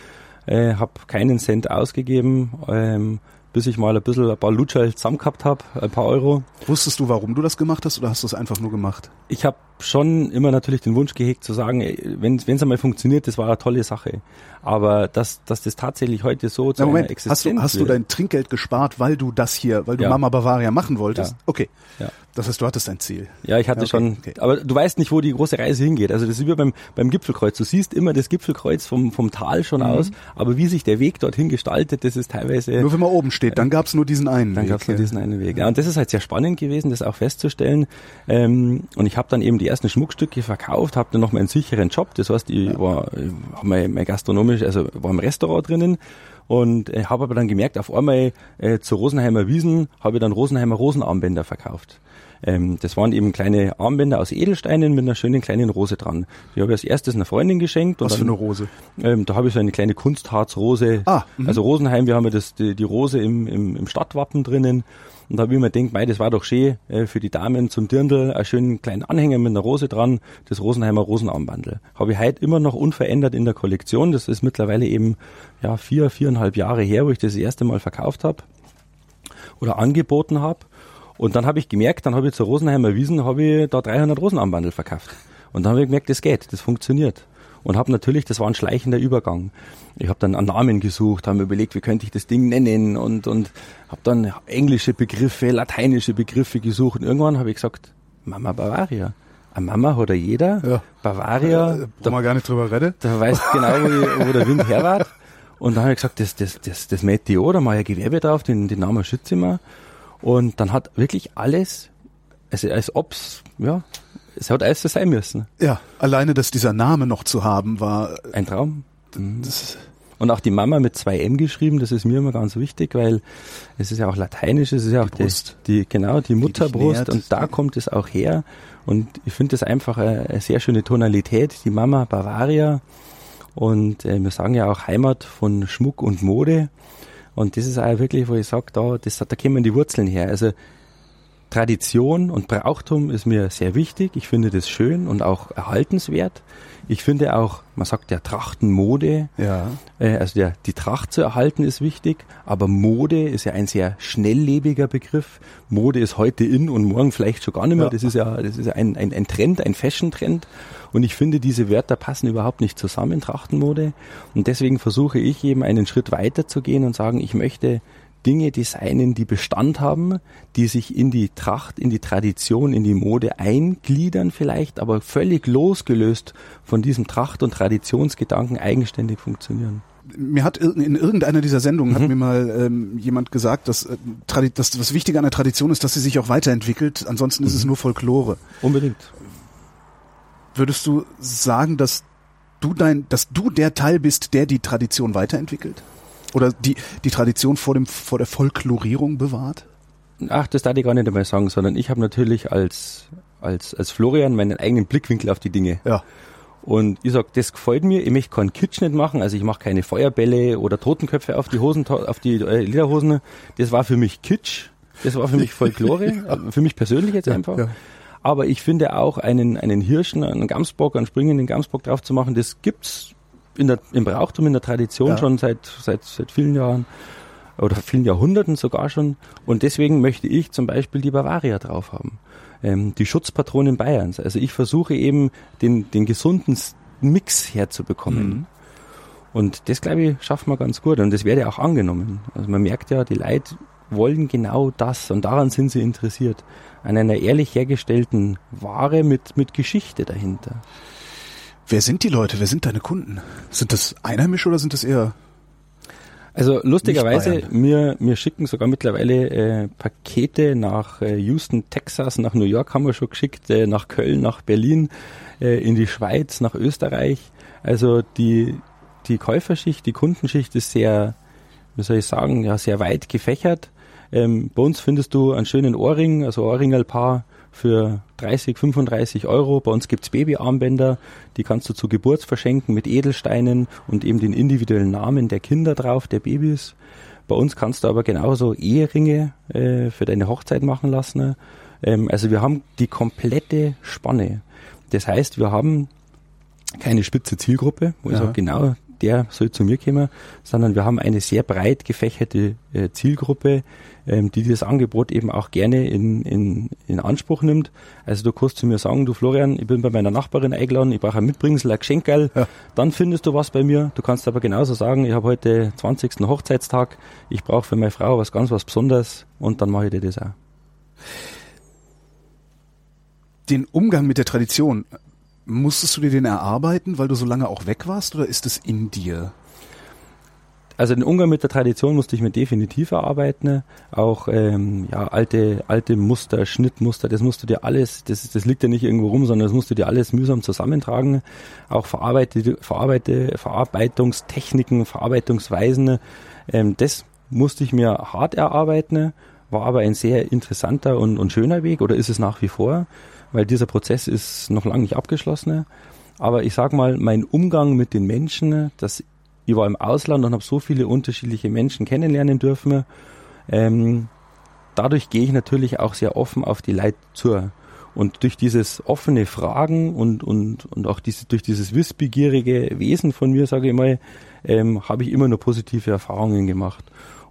äh, habe keinen Cent ausgegeben. Ähm, bis ich mal ein bisschen ein paar Lutscherl zusammen gehabt habe, ein paar Euro. Wusstest du, warum du das gemacht hast oder hast du es einfach nur gemacht? Ich habe schon immer natürlich den Wunsch gehegt zu sagen, wenn es einmal funktioniert, das war eine tolle Sache. Aber dass, dass das tatsächlich heute so zu Na, Moment, Existenz hast du, hast du dein Trinkgeld gespart, weil du das hier, weil du ja. Mama Bavaria machen wolltest? Ja. Okay. Ja. Das heißt, du hattest ein Ziel. Ja, ich hatte okay, schon. Okay. Aber du weißt nicht, wo die große Reise hingeht. Also das ist wie beim, beim Gipfelkreuz. Du siehst immer das Gipfelkreuz vom, vom Tal schon mhm. aus, aber wie sich der Weg dorthin gestaltet, das ist teilweise. Nur wenn man oben steht, dann gab es nur diesen einen dann Weg. Dann gab es nur diesen einen Weg. Ja, und das ist halt sehr spannend gewesen, das auch festzustellen. Ähm, und ich habe dann eben die ersten Schmuckstücke verkauft, habe dann noch meinen sicheren Job. Das heißt, ich war mein, mein gastronomisch, also war im Restaurant drinnen und äh, habe aber dann gemerkt, auf einmal äh, zu Rosenheimer Wiesen habe ich dann Rosenheimer Rosenarmbänder verkauft. Ähm, das waren eben kleine Armbänder aus Edelsteinen mit einer schönen kleinen Rose dran. Die habe ich als erstes einer Freundin geschenkt. Was dann, für eine Rose? Ähm, da habe ich so eine kleine Kunstharzrose. Ah, mh. also Rosenheim, wir haben ja das, die, die Rose im, im, im Stadtwappen drinnen. Und da habe ich mir gedacht, mei, das war doch schön äh, für die Damen zum Dirndl, einen schönen kleinen Anhänger mit einer Rose dran, das Rosenheimer Rosenarmbandel. Habe ich heute immer noch unverändert in der Kollektion. Das ist mittlerweile eben ja vier, viereinhalb Jahre her, wo ich das, erste Mal verkauft habe oder angeboten habe. Und dann habe ich gemerkt, dann habe ich zur Rosenheimer Wiesen, habe ich da 300 Rosenarmbandel verkauft. Und dann habe ich gemerkt, das geht, das funktioniert. Und habe natürlich, das war ein schleichender Übergang. Ich habe dann einen Namen gesucht, habe mir überlegt, wie könnte ich das Ding nennen und, und habe dann englische Begriffe, lateinische Begriffe gesucht. Und irgendwann habe ich gesagt, Mama Bavaria. Eine Mama hat jeder. Ja. Bavaria. Äh, da wir gar nicht drüber reden. Da weißt genau, wo, wo der Wind her war. Und dann habe ich gesagt, das, das, das, das die da mache ich ein Gewerbe drauf, den, den Namen schütze ich mir. Und dann hat wirklich alles also als ob's, ja, es hat alles so sein müssen. Ja, alleine, dass dieser Name noch zu haben, war ein Traum. Mhm. Und auch die Mama mit zwei M geschrieben, das ist mir immer ganz wichtig, weil es ist ja auch lateinisch, es ist ja auch die, Brust. die, die genau, die Mutterbrust und da kommt es auch her. Und ich finde das einfach eine, eine, sehr schöne Tonalität, die Mama Bavaria. Und äh, wir sagen ja auch Heimat von Schmuck und Mode. Und das ist auch wirklich, wo ich sage, da, das, da kommen die Wurzeln her. Also Tradition und Brauchtum ist mir sehr wichtig. Ich finde das schön und auch erhaltenswert. Ich finde auch, man sagt ja Trachtenmode, ja. Äh, also der, die Tracht zu erhalten ist wichtig, aber Mode ist ja ein sehr schnelllebiger Begriff. Mode ist heute in und morgen vielleicht schon gar nicht mehr. Ja. Das ist ja, das ist ein, ein, ein Trend, ein Fashion-Trend. Und ich finde, diese Wörter passen überhaupt nicht zusammen, Trachtenmode. Und deswegen versuche ich eben einen Schritt weiter zu gehen und sagen, ich möchte Dinge designen, die Bestand haben, die sich in die Tracht, in die Tradition, in die Mode eingliedern vielleicht, aber völlig losgelöst von diesem Tracht- und Traditionsgedanken eigenständig funktionieren mir hat in irgendeiner dieser Sendungen mhm. hat mir mal ähm, jemand gesagt, dass, äh, dass das Wichtige an der Tradition ist, dass sie sich auch weiterentwickelt. Ansonsten mhm. ist es mhm. nur Folklore. Unbedingt. Würdest du sagen, dass du dein, dass du der Teil bist, der die Tradition weiterentwickelt? Oder die, die Tradition vor, dem, vor der Folklorierung bewahrt? Ach, das darf ich gar nicht einmal sagen, sondern ich habe natürlich als, als, als Florian meinen eigenen Blickwinkel auf die Dinge. Ja. Und ich sag, das gefällt mir. Ich möchte keinen Kitsch nicht machen. Also ich mache keine Feuerbälle oder Totenköpfe auf die Hosen, auf die äh, Lederhosen. Das war für mich Kitsch. Das war für mich Folklore. ja. Für mich persönlich jetzt einfach. Ja. Aber ich finde auch einen, einen Hirschen, einen Gamsbock, einen springenden Gamsbock drauf zu machen, das gibt's in der, im Brauchtum, in der Tradition ja. schon seit, seit, seit vielen Jahren oder vielen Jahrhunderten sogar schon. Und deswegen möchte ich zum Beispiel die Bavaria drauf haben. Ähm, die Schutzpatronin Bayerns. Also ich versuche eben den, den gesunden Mix herzubekommen. Mhm. Und das, glaube ich, schaffen wir ganz gut. Und das werde auch angenommen. Also man merkt ja, die Leute wollen genau das und daran sind sie interessiert. An einer ehrlich hergestellten Ware mit, mit Geschichte dahinter. Wer sind die Leute? Wer sind deine Kunden? Sind das Einheimische oder sind das eher also lustigerweise, wir, wir schicken sogar mittlerweile äh, Pakete nach äh, Houston, Texas, nach New York haben wir schon geschickt, äh, nach Köln, nach Berlin, äh, in die Schweiz, nach Österreich. Also die, die Käuferschicht, die Kundenschicht ist sehr, wie soll ich sagen, ja, sehr weit gefächert. Ähm, bei uns findest du einen schönen Ohrring, also Ohrringelpaar für 30, 35 Euro. Bei uns gibt's Babyarmbänder, die kannst du zu Geburt verschenken mit Edelsteinen und eben den individuellen Namen der Kinder drauf, der Babys. Bei uns kannst du aber genauso Eheringe äh, für deine Hochzeit machen lassen. Ähm, also wir haben die komplette Spanne. Das heißt, wir haben keine spitze Zielgruppe, wo ja. ich sage, genau der soll zu mir kommen, sondern wir haben eine sehr breit gefächerte äh, Zielgruppe, ähm, die das Angebot eben auch gerne in, in, in Anspruch nimmt. Also du kannst zu mir sagen, du Florian, ich bin bei meiner Nachbarin eingeladen, ich brauche ein Mitbringsel, ein Geschenkerl, ja. dann findest du was bei mir. Du kannst aber genauso sagen, ich habe heute 20. Hochzeitstag, ich brauche für meine Frau was ganz was Besonderes und dann mache ich dir das auch. Den Umgang mit der Tradition, musstest du dir den erarbeiten, weil du so lange auch weg warst oder ist es in dir? Also den Umgang mit der Tradition musste ich mir definitiv erarbeiten. Auch ähm, ja, alte, alte Muster, Schnittmuster, das musst du dir alles, das, das liegt ja nicht irgendwo rum, sondern das musst du dir alles mühsam zusammentragen. Auch verarbeite, verarbeite, Verarbeitungstechniken, Verarbeitungsweisen, ähm, das musste ich mir hart erarbeiten, war aber ein sehr interessanter und, und schöner Weg oder ist es nach wie vor, weil dieser Prozess ist noch lange nicht abgeschlossen. Aber ich sag mal, mein Umgang mit den Menschen, das ich war im Ausland und habe so viele unterschiedliche Menschen kennenlernen dürfen. Ähm, dadurch gehe ich natürlich auch sehr offen auf die Leute zu. Und durch dieses offene Fragen und, und, und auch diese, durch dieses wissbegierige Wesen von mir, sage ich mal, ähm, habe ich immer nur positive Erfahrungen gemacht.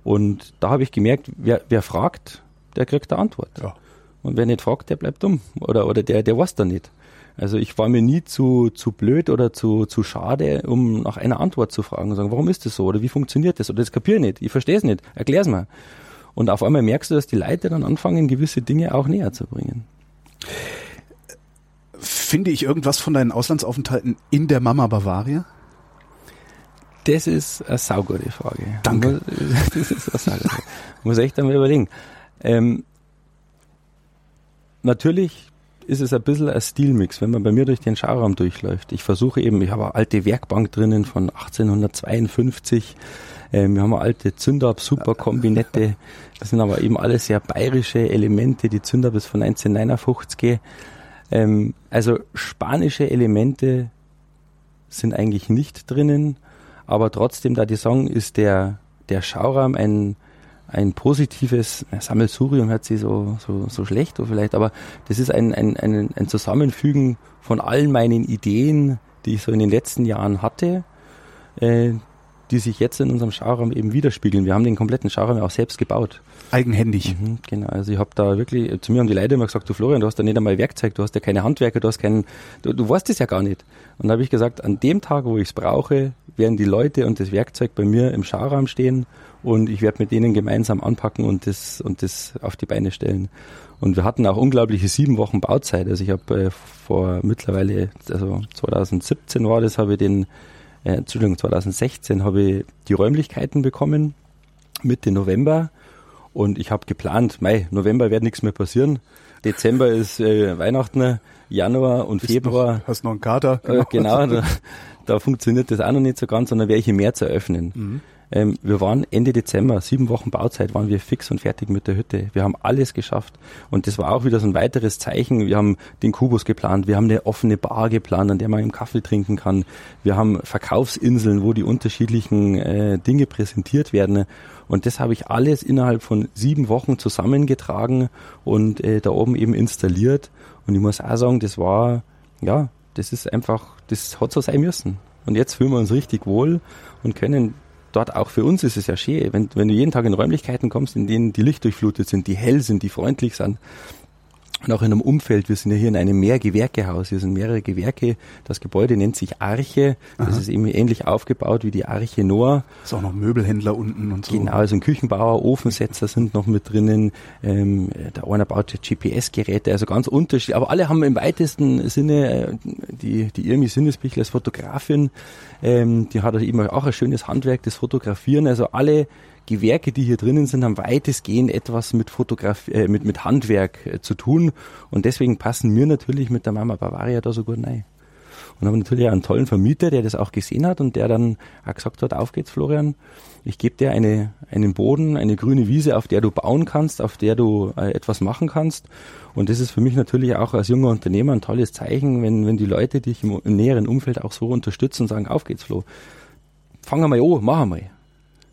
Und da habe ich gemerkt, wer, wer fragt, der kriegt eine Antwort. Ja. Und wer nicht fragt, der bleibt dumm. Oder, oder der, der weiß da nicht. Also ich war mir nie zu, zu blöd oder zu, zu schade, um nach einer Antwort zu fragen und sagen, warum ist das so oder wie funktioniert das oder das kapiere ich nicht, ich verstehe es nicht, erklär es mir. Und auf einmal merkst du, dass die Leute dann anfangen, gewisse Dinge auch näher zu bringen. Finde ich irgendwas von deinen Auslandsaufenthalten in der Mama Bavaria? Das ist eine saugute Frage. Danke. Das ist eine saugute Frage. Muss echt einmal überlegen. Ähm, natürlich ist es ein bisschen ein Stilmix, wenn man bei mir durch den Schauraum durchläuft. Ich versuche eben, ich habe eine alte Werkbank drinnen von 1852. Ähm, wir haben eine alte Zündab Superkombinette. Das sind aber eben alles sehr bayerische Elemente. Die Zündab ist von 1959. Ähm, also spanische Elemente sind eigentlich nicht drinnen, aber trotzdem, da die Song ist der, der Schauraum ein ein positives Sammelsurium hört sich so, so, so schlecht vielleicht, aber das ist ein, ein, ein, ein Zusammenfügen von all meinen Ideen, die ich so in den letzten Jahren hatte, äh, die sich jetzt in unserem Schauraum eben widerspiegeln. Wir haben den kompletten Schauraum auch selbst gebaut. Eigenhändig. Mhm, genau, also ich habe da wirklich, zu mir haben die Leute immer gesagt, du Florian, du hast da nicht einmal Werkzeug, du hast ja keine Handwerker, du hast keinen, du, du weißt es ja gar nicht. Und da habe ich gesagt, an dem Tag, wo ich es brauche, werden die Leute und das Werkzeug bei mir im Schauraum stehen und ich werde mit denen gemeinsam anpacken und das, und das auf die Beine stellen. Und wir hatten auch unglaubliche sieben Wochen Bauzeit. Also ich habe äh, vor mittlerweile, also 2017 war das, habe ich den, äh, Entschuldigung, 2016 habe ich die Räumlichkeiten bekommen, Mitte November. Und ich habe geplant, Mai, November wird nichts mehr passieren. Dezember ist äh, Weihnachten, Januar und Bist Februar. Noch, hast noch einen Kater? Genau, äh, genau da, da, funktioniert das auch noch nicht so ganz, sondern ich im März eröffnen. Mhm. Ähm, wir waren Ende Dezember, sieben Wochen Bauzeit, waren wir fix und fertig mit der Hütte. Wir haben alles geschafft. Und das war auch wieder so ein weiteres Zeichen. Wir haben den Kubus geplant, wir haben eine offene Bar geplant, an der man im Kaffee trinken kann. Wir haben Verkaufsinseln, wo die unterschiedlichen äh, Dinge präsentiert werden. Und das habe ich alles innerhalb von sieben Wochen zusammengetragen und äh, da oben eben installiert. Und ich muss auch sagen, das war, ja, das ist einfach, das hat so sein müssen. Und jetzt fühlen wir uns richtig wohl und können dort auch für uns ist es ja schön, wenn, wenn du jeden Tag in Räumlichkeiten kommst, in denen die Licht durchflutet sind, die hell sind, die freundlich sind, und auch in einem Umfeld, wir sind ja hier in einem Mehrgewerkehaus, hier sind mehrere Gewerke, das Gebäude nennt sich Arche, das Aha. ist eben ähnlich aufgebaut wie die Arche Noah. Ist auch noch Möbelhändler unten und so. Genau, also ein Küchenbauer, Ofensetzer sind noch mit drinnen, ähm, der einer baut GPS-Geräte, also ganz unterschiedlich, aber alle haben im weitesten Sinne, äh, die, die Irmi Sinnesbichler als Fotografin, ähm, die hat eben auch ein schönes Handwerk, das Fotografieren, also alle Gewerke, die hier drinnen sind, haben weitestgehend etwas mit Fotografie, äh, mit, mit Handwerk äh, zu tun. Und deswegen passen wir natürlich mit der Mama Bavaria da so gut rein. Und haben natürlich auch einen tollen Vermieter, der das auch gesehen hat und der dann auch gesagt hat, auf geht's Florian, ich gebe dir eine, einen Boden, eine grüne Wiese, auf der du bauen kannst, auf der du äh, etwas machen kannst. Und das ist für mich natürlich auch als junger Unternehmer ein tolles Zeichen, wenn, wenn die Leute dich im, im näheren Umfeld auch so unterstützen und sagen, auf geht's Flo. Fangen wir mal an, machen wir.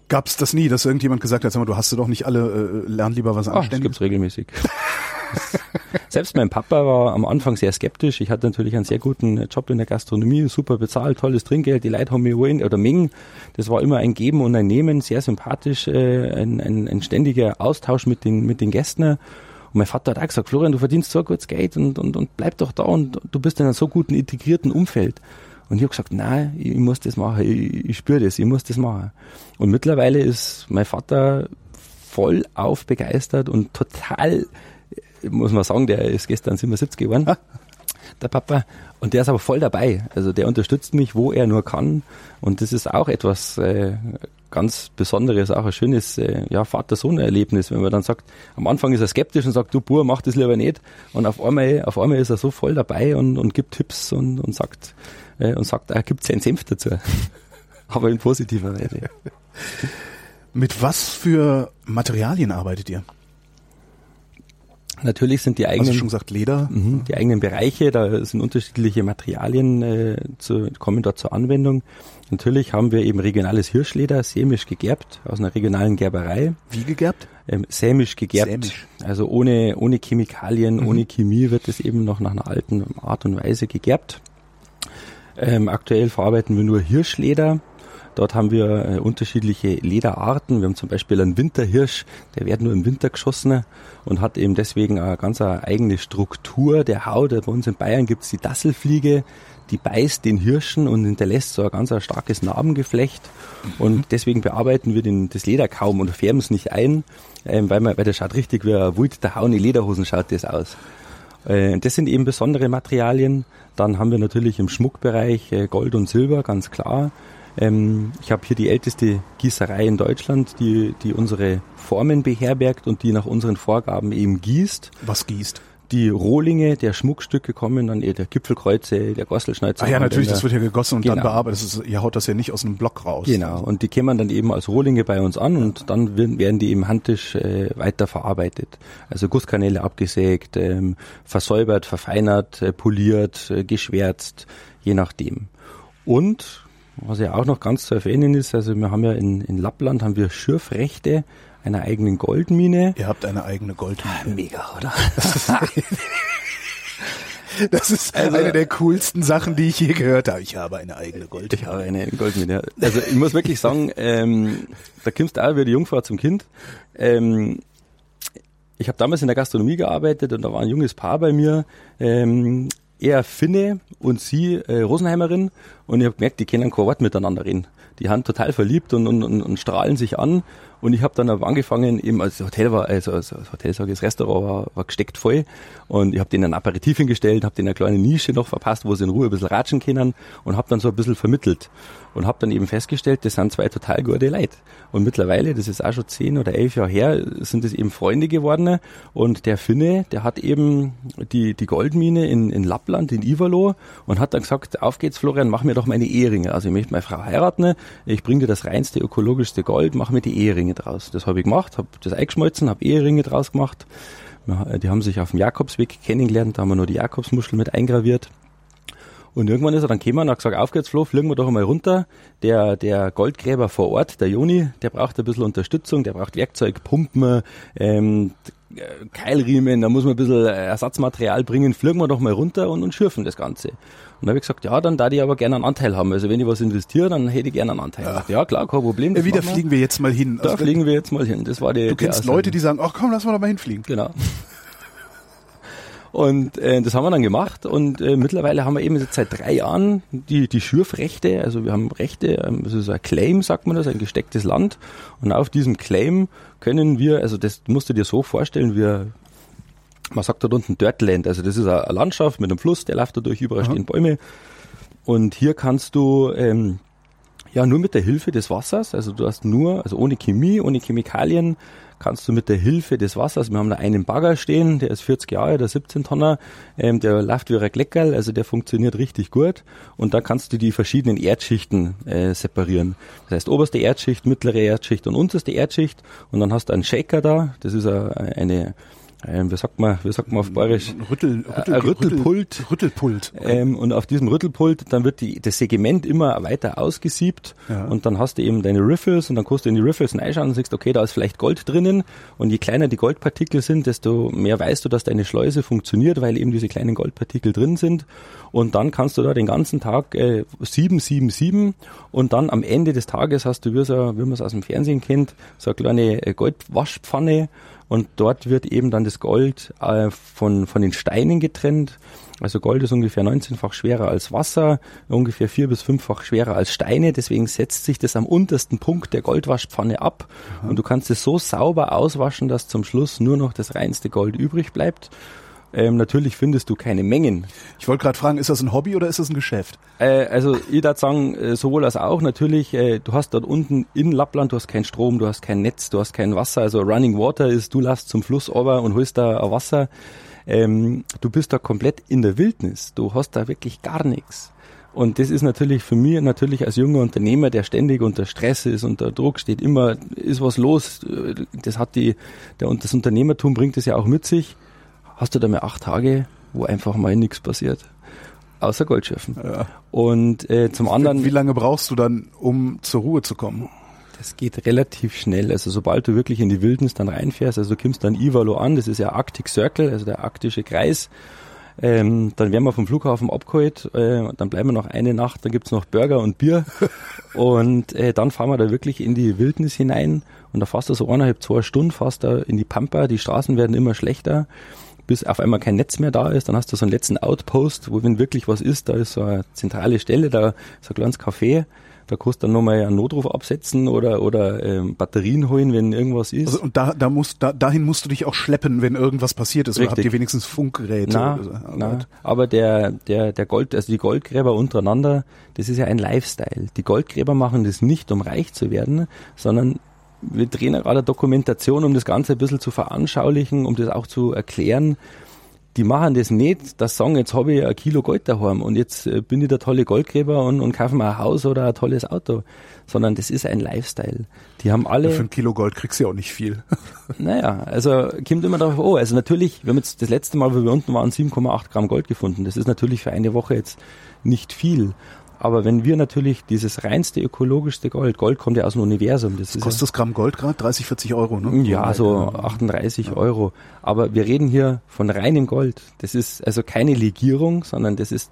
Gab es das nie, dass irgendjemand gesagt hat, sag mal, du hast du doch nicht alle, äh, lern lieber was anständiges? Das gibt's regelmäßig. Selbst mein Papa war am Anfang sehr skeptisch. Ich hatte natürlich einen sehr guten Job in der Gastronomie, super bezahlt, tolles Trinkgeld, die Leute haben mir wohin, oder Mengen. Das war immer ein Geben und ein Nehmen, sehr sympathisch, äh, ein, ein, ein ständiger Austausch mit den, mit den Gästen. Und mein Vater hat auch gesagt, Florian, du verdienst so gutes Geld und, und, und bleib doch da und du bist in einem so guten integrierten Umfeld. Und ich habe gesagt, nein, ich muss das machen, ich, ich spüre das, ich muss das machen. Und mittlerweile ist mein Vater voll aufbegeistert und total, muss man sagen, der ist gestern 77 geworden, der Papa. Und der ist aber voll dabei. Also der unterstützt mich, wo er nur kann. Und das ist auch etwas äh, ganz Besonderes, auch ein schönes äh, ja, Vater-Sohn-Erlebnis, wenn man dann sagt, am Anfang ist er skeptisch und sagt, du Bur, mach das lieber nicht. Und auf einmal, auf einmal ist er so voll dabei und, und gibt Tipps und, und sagt, äh, und sagt, er gibt seinen Senf dazu. Aber in positiver Weise. Mit was für Materialien arbeitet ihr? Natürlich sind die eigenen, du schon gesagt Leder, mh, die eigenen Bereiche, da sind unterschiedliche Materialien äh, zu, kommen dort zur Anwendung. Natürlich haben wir eben regionales Hirschleder, sämisch gegerbt aus einer regionalen Gerberei. Wie gegerbt? Ähm, sämisch gegerbt. Sämisch. Also ohne ohne Chemikalien, mhm. ohne Chemie wird es eben noch nach einer alten Art und Weise gegerbt. Ähm, aktuell verarbeiten wir nur Hirschleder. Dort haben wir äh, unterschiedliche Lederarten. Wir haben zum Beispiel einen Winterhirsch, der wird nur im Winter geschossen und hat eben deswegen eine ganz eine eigene Struktur der Haut. Bei uns in Bayern gibt's die Dasselfliege, die beißt den Hirschen und hinterlässt so ein ganz ein starkes Narbengeflecht. Und deswegen bearbeiten wir den, das Leder kaum und färben es nicht ein, ähm, weil, man, weil das schaut richtig wie ein der Haune Lederhosen schaut das aus. Äh, das sind eben besondere Materialien. Dann haben wir natürlich im Schmuckbereich äh, Gold und Silber, ganz klar. Ähm, ich habe hier die älteste Gießerei in Deutschland, die, die unsere Formen beherbergt und die nach unseren Vorgaben eben gießt. Was gießt? Die Rohlinge der Schmuckstücke kommen, dann eher der Gipfelkreuze, der Gosselschneizer. Ah ja, natürlich, das wird ja gegossen und Genau. dann bearbeitet. Das ist, ihr haut das ja nicht aus einem Block raus. Genau, und die kämen dann eben als Rohlinge bei uns an und dann werden werden die im Handtisch äh, weiter verarbeitet. Also Gusskanäle abgesägt, ähm, versäubert, verfeinert, äh, poliert, äh, geschwärzt, je nachdem. Und was ja auch noch ganz zu erwähnen ist, also wir haben ja in, in Lappland haben wir Schürfrechte einer eigenen Goldmine. Ihr habt eine eigene Goldmine. Mega, oder? Das ist eine der coolsten Sachen, die ich je gehört habe. Ich habe eine eigene Goldmine. Ich habe eine Goldmine. Also ich muss wirklich sagen, ähm, da kommst du auch wie die Jungfrau zum Kind. Ähm, ich habe damals in der Gastronomie gearbeitet und da war ein junges Paar bei mir. Ähm, er Finne und sie äh, Rosenheimerin und ich habe gemerkt, die können kein Wort miteinander reden. Die haben total verliebt und, und, und, und strahlen sich an und ich habe dann aber angefangen, eben als Hotel war, also als Hotel sage ich, das Restaurant war, war gesteckt voll und ich habe denen ein Aperitif hingestellt, habe denen eine kleine Nische noch verpasst, wo sie in Ruhe ein bisschen ratschen können und habe dann so ein bisschen vermittelt und habe dann eben festgestellt, das sind zwei total gute Leute. Und mittlerweile, das ist auch schon zehn oder elf Jahre her, sind es eben Freunde geworden und der Finne, der hat eben die, die Goldmine in, in Lappland, in Ivalo und hat dann gesagt, auf geht's Florian, mach mir doch meine Eheringe. Also ich möchte meine Frau heiraten, ich bringe dir das reinste, ökologischste Gold, mach mir die Eheringe draus. Das habe ich gemacht, habe das eingeschmolzen, habe Eheringe draus gemacht. Die haben sich auf dem Jakobsweg kennengelernt, da haben wir nur die Jakobsmuschel mit eingraviert. Und irgendwann ist er dann gekommen und hat gesagt, auf geht's Flo, fliegen wir doch einmal runter. Der, der Goldgräber vor Ort, der Joni, der braucht ein bisschen Unterstützung, der braucht Werkzeug, Pumpen, ähm, äh, Keilriemen, da muss man ein bisschen Ersatzmaterial bringen, fliegen wir doch mal runter und, und schürfen das Ganze. Und da habe ich gesagt, ja, dann da ich aber gerne einen Anteil haben. Also wenn ich was investiere, dann hätte ich gerne einen Anteil. Ja, ja klar, kein Problem. Äh, Wieder fliegen wir jetzt mal hin. Da Also, fliegen wir jetzt mal hin. Das war die, du kennst Leute, die sagen, ach komm, lass mal doch mal hinfliegen. Genau. Und äh, das haben wir dann gemacht und äh, mittlerweile haben wir eben jetzt seit drei Jahren die, die Schürfrechte, also wir haben Rechte, ähm, das ist ein Claim, sagt man das, ein gestecktes Land. Und auf diesem Claim können wir, also das musst du dir so vorstellen, wir, man sagt dort unten Dirtland, also das ist eine Landschaft mit einem Fluss, der läuft da durch, überall stehen Bäume. Und hier kannst du ähm, ja, nur mit der Hilfe des Wassers, also du hast nur, also ohne Chemie, ohne Chemikalien, kannst du mit der Hilfe des Wassers, wir haben da einen Bagger stehen, der ist 40 Jahre, der 17 Tonner, ähm, der läuft wie ein Gleckerl, also der funktioniert richtig gut und da kannst du die verschiedenen Erdschichten äh, separieren. Das heißt oberste Erdschicht, mittlere Erdschicht und unterste Erdschicht und dann hast du einen Shaker da, das ist eine ähm, wie sagt man, wie sagt man auf Bayerisch? Rüttel, Äh, ein Rüttelpult. Rüttelpult. Ähm, und auf diesem Rüttelpult, dann wird die, das Segment immer weiter ausgesiebt Ja. und dann hast du eben deine Riffles und dann kannst du in die Riffles reinschauen und siehst, okay, da ist vielleicht Gold drinnen und je kleiner die Goldpartikel sind, desto mehr weißt du, dass deine Schleuse funktioniert, weil eben diese kleinen Goldpartikel drin sind und dann kannst du da den ganzen Tag äh, sieben, sieben, sieben und dann am Ende des Tages hast du, wie, so, wie man es aus dem Fernsehen kennt, so eine kleine äh, Goldwaschpfanne und dort wird eben dann das Gold äh, von, von den Steinen getrennt. Also Gold ist ungefähr 19-fach schwerer als Wasser, ungefähr vier bis fünffach schwerer als Steine. Deswegen setzt sich das am untersten Punkt der Goldwaschpfanne ab. Und du kannst es so sauber auswaschen, dass zum Schluss nur noch das reinste Gold übrig bleibt. Ähm, natürlich findest du keine Mengen. Ich wollte gerade fragen, ist das ein Hobby oder ist das ein Geschäft? Äh, also ich würde sagen, äh, sowohl als auch natürlich, äh, du hast dort unten in Lappland, du hast keinen Strom, du hast kein Netz, du hast kein Wasser. Also Running Water ist, du lässt zum Fluss runter und holst da ein Wasser. Ähm, du bist da komplett in der Wildnis. Du hast da wirklich gar nichts. Und das ist natürlich für mich natürlich als junger Unternehmer, der ständig unter Stress ist, unter Druck steht, immer ist was los. Äh, Das hat die, der, und das Unternehmertum bringt es ja auch mit sich. Hast du da mal acht Tage, wo einfach mal nichts passiert. Außer Goldschürfen. Ja. Und äh, zum anderen, Wie lange brauchst du dann, um zur Ruhe zu kommen? das geht relativ schnell. Also sobald du wirklich in die Wildnis dann reinfährst, also du kommst dann Ivalo an, das ist ja Arctic Circle, also der arktische Kreis. Ähm, dann werden wir vom Flughafen abgeholt, äh, dann bleiben wir noch eine Nacht, dann gibt's noch Burger und Bier und äh, dann fahren wir da wirklich in die Wildnis hinein und da fährst du so eineinhalb, zwei Stunden, fährst da in die Pampa, die Straßen werden immer schlechter, bis auf einmal kein Netz mehr da ist, dann hast du so einen letzten Outpost, wo wenn wirklich was ist, da ist so eine zentrale Stelle, da ist ein kleines Café, da kannst du dann nochmal einen Notruf absetzen oder, oder ähm, Batterien holen, wenn irgendwas ist. Also, und da, da musst, da, dahin musst du dich auch schleppen, wenn irgendwas passiert ist. Oder habt Richtig. ihr wenigstens Funkgeräte? Na, so? Oh na, Gott. aber der, der, der Gold, also die Goldgräber untereinander, das ist ja ein Lifestyle. Die Goldgräber machen das nicht, um reich zu werden, sondern wir drehen ja gerade eine Dokumentation, um das Ganze ein bisschen zu veranschaulichen, um das auch zu erklären. die machen das nicht, das sagen, jetzt habe ich ein Kilo Gold daheim und jetzt äh, bin ich der tolle Goldgräber und, und kaufe mir ein Haus oder ein tolles Auto, sondern das ist ein Lifestyle. Die haben alle. Ja, für ein Kilo Gold kriegst du ja auch nicht viel. naja, also kommt immer darauf an. Also natürlich, wir haben jetzt das letzte Mal, wo wir unten waren, 7,8 Gramm Gold gefunden. Das ist natürlich für eine Woche jetzt nicht viel. Aber wenn wir natürlich dieses reinste ökologischste Gold, Gold kommt ja aus dem Universum. Das kostet das Gramm Gold gerade 30, 40 Euro, ne? Ja, so 38 ja. Euro. Aber wir reden hier von reinem Gold. Das ist also keine Legierung, sondern das ist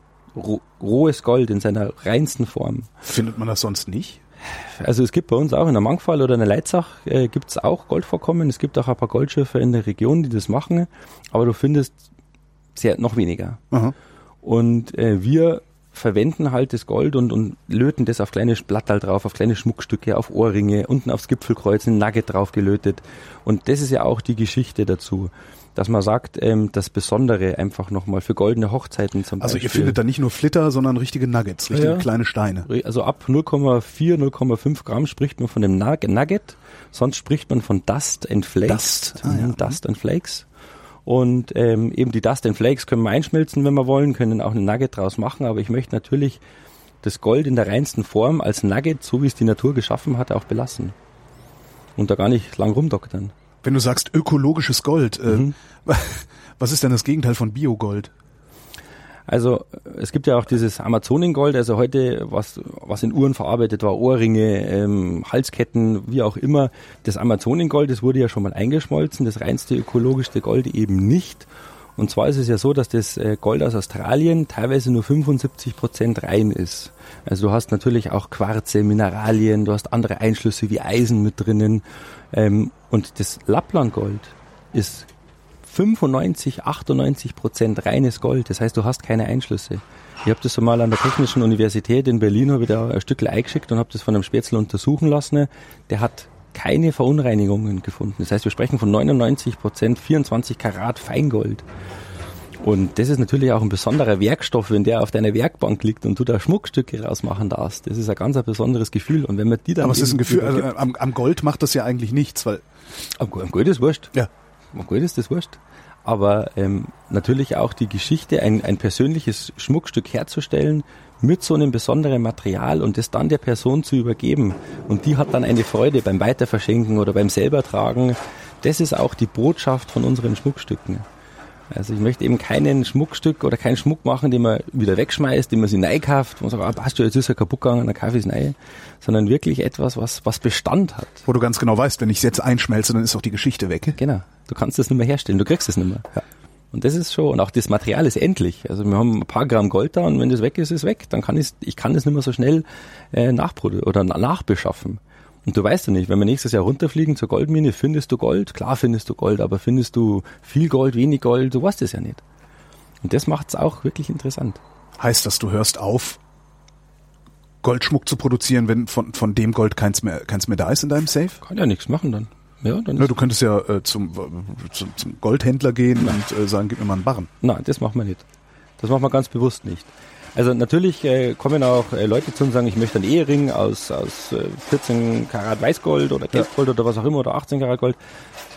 rohes Gold in seiner reinsten Form. Findet man das sonst nicht? Also es gibt bei uns auch in der Mangfall oder in der Leitzach äh, gibt es auch Goldvorkommen. Es gibt auch ein paar Goldschiffe in der Region, die das machen, aber du findest sehr noch weniger. Aha. Und äh, wir verwenden halt das Gold und, und löten das auf kleine Blattal drauf, auf kleine Schmuckstücke, auf Ohrringe, unten aufs Gipfelkreuz ein Nugget drauf gelötet. Und das ist ja auch die Geschichte dazu, dass man sagt, ähm, das Besondere einfach nochmal für goldene Hochzeiten zum also Beispiel. Also ihr findet da nicht nur Flitter, sondern richtige Nuggets, richtige ja, kleine Steine. Also ab 0,4, 0,5 Gramm spricht man von dem Nugget, sonst spricht man von Dust and Flakes. Dust, ah, ja. Dust and Flakes. Und ähm, eben die Dust and Flakes können wir einschmelzen, wenn wir wollen, können auch ein Nugget draus machen, aber ich möchte natürlich das Gold in der reinsten Form als Nugget, so wie es die Natur geschaffen hat, auch belassen. Und da gar nicht lang rumdoktern. Wenn du sagst ökologisches Gold, äh, mhm. was ist denn das Gegenteil von Biogold? Also es gibt ja auch dieses Amazonengold, also heute, was, was in Uhren verarbeitet war, Ohrringe, ähm, Halsketten, wie auch immer. Das Amazonengold, das wurde ja schon mal eingeschmolzen, das reinste ökologischste Gold eben nicht. Und zwar ist es ja so, dass das äh, Gold aus Australien teilweise nur 75 Prozent rein ist. Also du hast natürlich auch Quarze, Mineralien, du hast andere Einschlüsse wie Eisen mit drinnen. Ähm, und das Lapplandgold ist 95, 98 Prozent reines Gold. Das heißt, du hast keine Einschlüsse. Ich habe das so mal an der Technischen Universität in Berlin, habe ich da ein Stück eingeschickt und habe das von einem Spätzle untersuchen lassen. Der hat keine Verunreinigungen gefunden. Das heißt, wir sprechen von 99 Prozent 24 Karat Feingold. Und das ist natürlich auch ein besonderer Werkstoff, wenn der auf deiner Werkbank liegt und du da Schmuckstücke rausmachen darfst. Das ist ein ganz ein besonderes Gefühl. Und wenn man die dann. Aber es ist ein Gefühl, also am, am Gold macht das ja eigentlich nichts, weil. Am, am Gold ist wurscht. Ja. Am Gold ist das wurscht aber ähm, natürlich auch die Geschichte, ein, ein persönliches Schmuckstück herzustellen mit so einem besonderen Material und das dann der Person zu übergeben. Und die hat dann eine Freude beim Weiterverschenken oder beim selbertragen. Das ist auch die Botschaft von unseren Schmuckstücken. Also ich möchte eben keinen Schmuckstück oder keinen Schmuck machen, den man wieder wegschmeißt, den man sich neu kauft und sagt, ah, passt schon, jetzt ist er kaputt gegangen, dann kaufe ich es neu. Sondern wirklich etwas, was, was Bestand hat. Wo du ganz genau weißt, wenn ich es jetzt einschmelze, dann ist auch die Geschichte weg. Genau. Du kannst es nicht mehr herstellen, du kriegst es nicht mehr. Ja. Und das ist schon, und auch das Material ist endlich. Also wir haben ein paar Gramm Gold da und wenn das weg ist, ist weg. Dann kann ich, ich kann es nicht mehr so schnell äh, nachproduzieren oder nachbeschaffen. Und du weißt ja nicht, wenn wir nächstes Jahr runterfliegen zur Goldmine, findest du Gold? Klar findest du Gold, aber findest du viel Gold, wenig Gold? Du weißt es ja nicht. Und das macht es auch wirklich interessant. Heißt das, du hörst auf, Goldschmuck zu produzieren, wenn von, von dem Gold keins mehr, keins mehr da ist in deinem Safe? Kann ja nichts machen dann. Ja, dann ja, du könntest ja äh, zum, zum, zum Goldhändler gehen Nein. und äh, sagen, gib mir mal einen Barren. Nein, das machen wir nicht. Das machen wir ganz bewusst nicht. Also natürlich äh, kommen auch äh, Leute zu und sagen, ich möchte einen Ehering aus, aus äh, 14 Karat Weißgold oder Gelbgold ja. oder was auch immer oder 18 Karat Gold.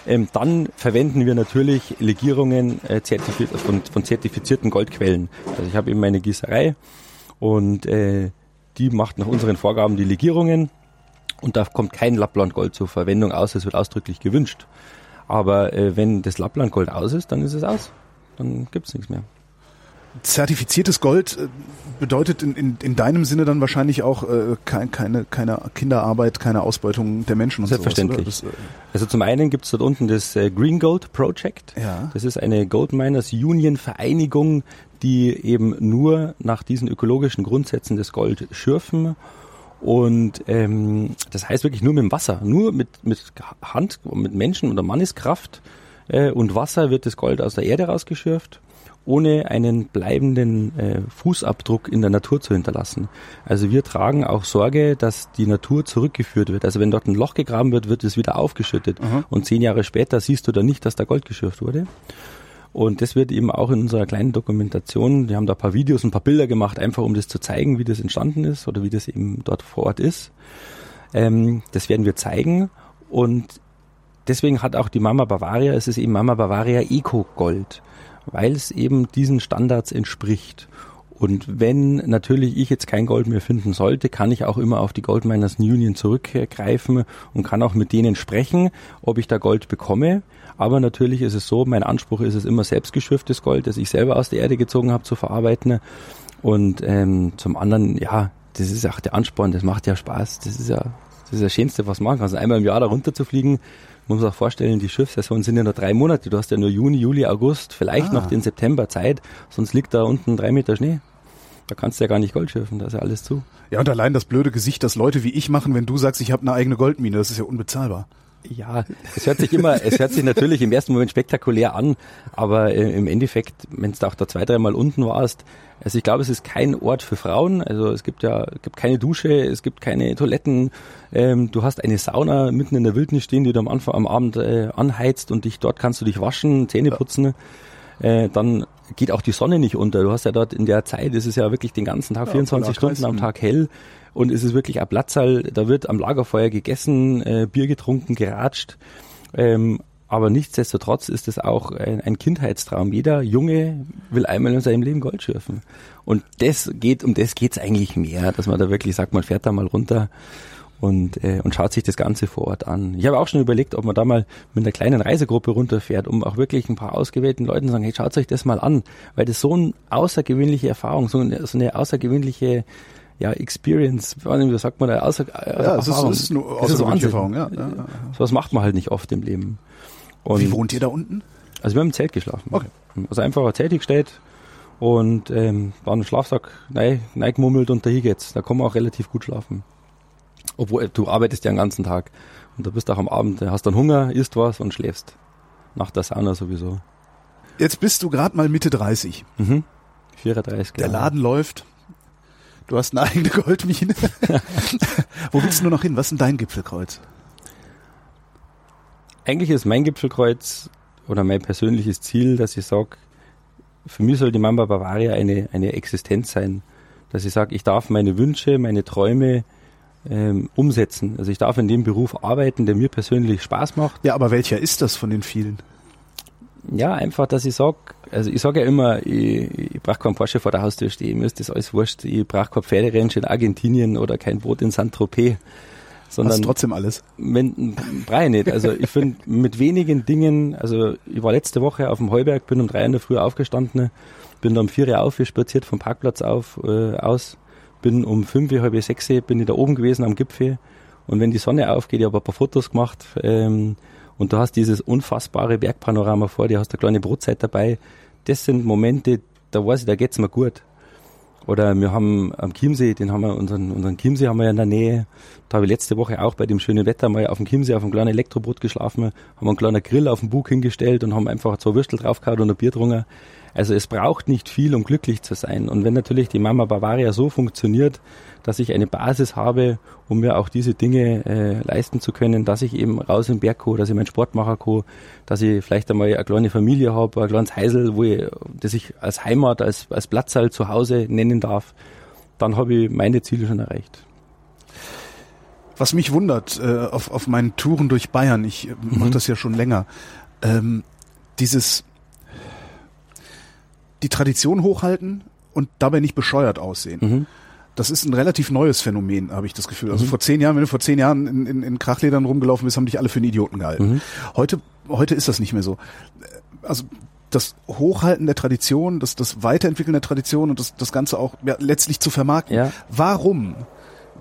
Ähm, dann verwenden wir natürlich Legierungen äh, zertifiz von, von zertifizierten Goldquellen. Also ich habe eben meine Gießerei und äh, die macht nach unseren Vorgaben die Legierungen und da kommt kein Lapplandgold zur Verwendung aus, es wird ausdrücklich gewünscht. Aber äh, wenn das Lapplandgold aus ist, dann ist es aus. Dann gibt es nichts mehr zertifiziertes Gold äh, bedeutet in, in, in deinem Sinne dann wahrscheinlich auch äh, kein, keine, keine Kinderarbeit, keine Ausbeutung der Menschen und Selbstverständlich. Sowas, das, äh also zum einen gibt es dort unten das äh, Green Gold Project. Ja. Das ist eine Gold Miners Union Vereinigung, die eben nur nach diesen ökologischen Grundsätzen des Gold schürfen. Und ähm, das heißt wirklich nur mit dem Wasser, nur mit, mit Hand, mit Menschen oder Manneskraft äh, und Wasser wird das Gold aus der Erde rausgeschürft ohne einen bleibenden äh, Fußabdruck in der Natur zu hinterlassen. Also wir tragen auch Sorge, dass die Natur zurückgeführt wird. Also wenn dort ein Loch gegraben wird, wird es wieder aufgeschüttet. Aha. Und zehn Jahre später siehst du da nicht, dass da Gold geschürft wurde. Und das wird eben auch in unserer kleinen Dokumentation, wir haben da ein paar Videos, ein paar Bilder gemacht, einfach um das zu zeigen, wie das entstanden ist oder wie das eben dort vor Ort ist. Ähm, das werden wir zeigen. Und deswegen hat auch die Mama Bavaria, es ist eben Mama Bavaria Eco Gold weil es eben diesen Standards entspricht. Und wenn natürlich ich jetzt kein Gold mehr finden sollte, kann ich auch immer auf die Gold Miners Union zurückgreifen und kann auch mit denen sprechen, ob ich da Gold bekomme. Aber natürlich ist es so, mein Anspruch ist es immer selbstgeschürftes Gold, das ich selber aus der Erde gezogen habe, zu verarbeiten. Und ähm, zum anderen, ja, das ist auch der Ansporn, das macht ja Spaß. Das ist ja das, ist das Schönste, was man kann. Also einmal im Jahr da runter zu fliegen, man muss auch vorstellen, die Schiffssaison sind ja nur drei Monate. Du hast ja nur Juni, Juli, August, vielleicht ah. noch den September Zeit, sonst liegt da unten drei Meter Schnee. Da kannst du ja gar nicht Gold schürfen, da ist ja alles zu. Ja, und allein das blöde Gesicht, das Leute wie ich machen, wenn du sagst, ich habe eine eigene Goldmine, das ist ja unbezahlbar. Ja, es hört sich immer, es hört sich natürlich im ersten Moment spektakulär an, aber äh, im Endeffekt, wenn du auch da zwei, dreimal unten warst, also ich glaube, es ist kein Ort für Frauen. Also es gibt ja gibt keine Dusche, es gibt keine Toiletten. Ähm, du hast eine Sauna mitten in der Wildnis stehen, die du am Anfang am Abend äh, anheizt und dich dort kannst du dich waschen, Zähne putzen. Äh, dann geht auch die Sonne nicht unter. Du hast ja dort in der Zeit, es ist ja wirklich den ganzen Tag, ja, 24 Stunden am Tag hell und es ist wirklich ein Platzsaal, da wird am Lagerfeuer gegessen, äh, Bier getrunken, geratscht. Ähm, aber nichtsdestotrotz ist es auch ein, ein, Kindheitstraum. Jeder Junge will einmal in seinem Leben Gold schürfen. Und das geht, um das geht's eigentlich mehr, dass man da wirklich sagt, man fährt da mal runter und, äh, und schaut sich das Ganze vor Ort an. Ich habe auch schon überlegt, ob man da mal mit einer kleinen Reisegruppe runterfährt, um auch wirklich ein paar ausgewählten Leuten zu sagen, hey, schaut euch das mal an, weil das so eine außergewöhnliche Erfahrung, so eine, so eine außergewöhnliche ja, Experience, wie sagt man da, außer, äh, ja. Es ist, es ist eine außergewöhnliche Erfahrung, ja, ja, ja. So was macht man halt nicht oft im Leben. Und Wie wohnt ihr da unten? Also wir haben im Zelt geschlafen. Okay. Also einfach ein Zelt gestellt und ähm, war ein Schlafsack nein, gemummelt und da geht's. Da kann man auch relativ gut schlafen. Obwohl du arbeitest ja den ganzen Tag und da bist du auch am Abend, hast dann Hunger, isst was und schläfst. Nach der Sauna sowieso. Jetzt bist du gerade mal Mitte 30. Mhm. 34, Der Laden läuft. Du hast eine eigene Goldmine. Wo willst du nur noch hin? Was ist denn dein Gipfelkreuz? eigentlich ist mein Gipfelkreuz oder mein persönliches Ziel, dass ich sage, für mich soll die Mamba Bavaria eine, eine Existenz sein. Dass ich sage, ich darf meine Wünsche, meine Träume ähm, umsetzen. Also ich darf in dem Beruf arbeiten, der mir persönlich Spaß macht. Ja, aber welcher ist das von den vielen? Ja, einfach, dass ich sage, also ich sage ja immer, ich, ich brauche keinen Porsche vor der Haustür stehen, mir ist das alles wurscht. Ich brauche kein Pferderennen in Argentinien oder kein Boot in Saint-Tropez. Sondern Hast trotzdem alles? Wenn, brauche nicht. Also ich finde mit wenigen Dingen, also ich war letzte Woche auf dem Heuberg, bin um drei in der Früh aufgestanden, bin da um vier Uhr aufgespaziert vom Parkplatz auf, äh, aus, bin um fünf, halb sechs, bin ich da oben gewesen am Gipfel und wenn die Sonne aufgeht, ich habe ein paar Fotos gemacht ähm, und du hast dieses unfassbare Bergpanorama vor dir, hast eine kleine Brotzeit dabei. Das sind Momente, da weiß ich, da geht's mir gut. Oder wir haben am Chiemsee, den haben wir, unseren, unseren Chiemsee haben wir ja in der Nähe. Da habe ich letzte Woche auch bei dem schönen Wetter mal auf dem Chiemsee auf einem kleinen Elektroboot geschlafen, haben einen kleinen Grill auf dem Bug hingestellt und haben einfach zwei Würstel draufgehauen und ein Bier drungen. Also es braucht nicht viel, um glücklich zu sein. Und wenn natürlich die Mama Bavaria so funktioniert, dass ich eine Basis habe, um mir auch diese Dinge äh, leisten zu können, dass ich eben raus im Berg kann, dass ich meinen Sport machen kann, dass ich vielleicht einmal eine kleine Familie habe, ein kleines Heisel, wo ich, das ich als Heimat, als, als Platzsaal zu Hause nennen darf, dann habe ich meine Ziele schon erreicht. Was mich wundert, äh, auf, auf meinen Touren durch Bayern, ich äh, mache mhm. das ja schon länger, ähm, dieses die Tradition hochhalten und dabei nicht bescheuert aussehen. Mhm. Das ist ein relativ neues Phänomen, habe ich das Gefühl. Also mhm. vor zehn Jahren, wenn du vor zehn Jahren in, in, in Krachledern rumgelaufen bist, haben dich alle für einen Idioten gehalten. Mhm. Heute, heute ist das nicht mehr so. Also das Hochhalten der Tradition, das, das Weiterentwickeln der Tradition und das, das Ganze auch ja, letztlich zu vermarkten. Ja. Warum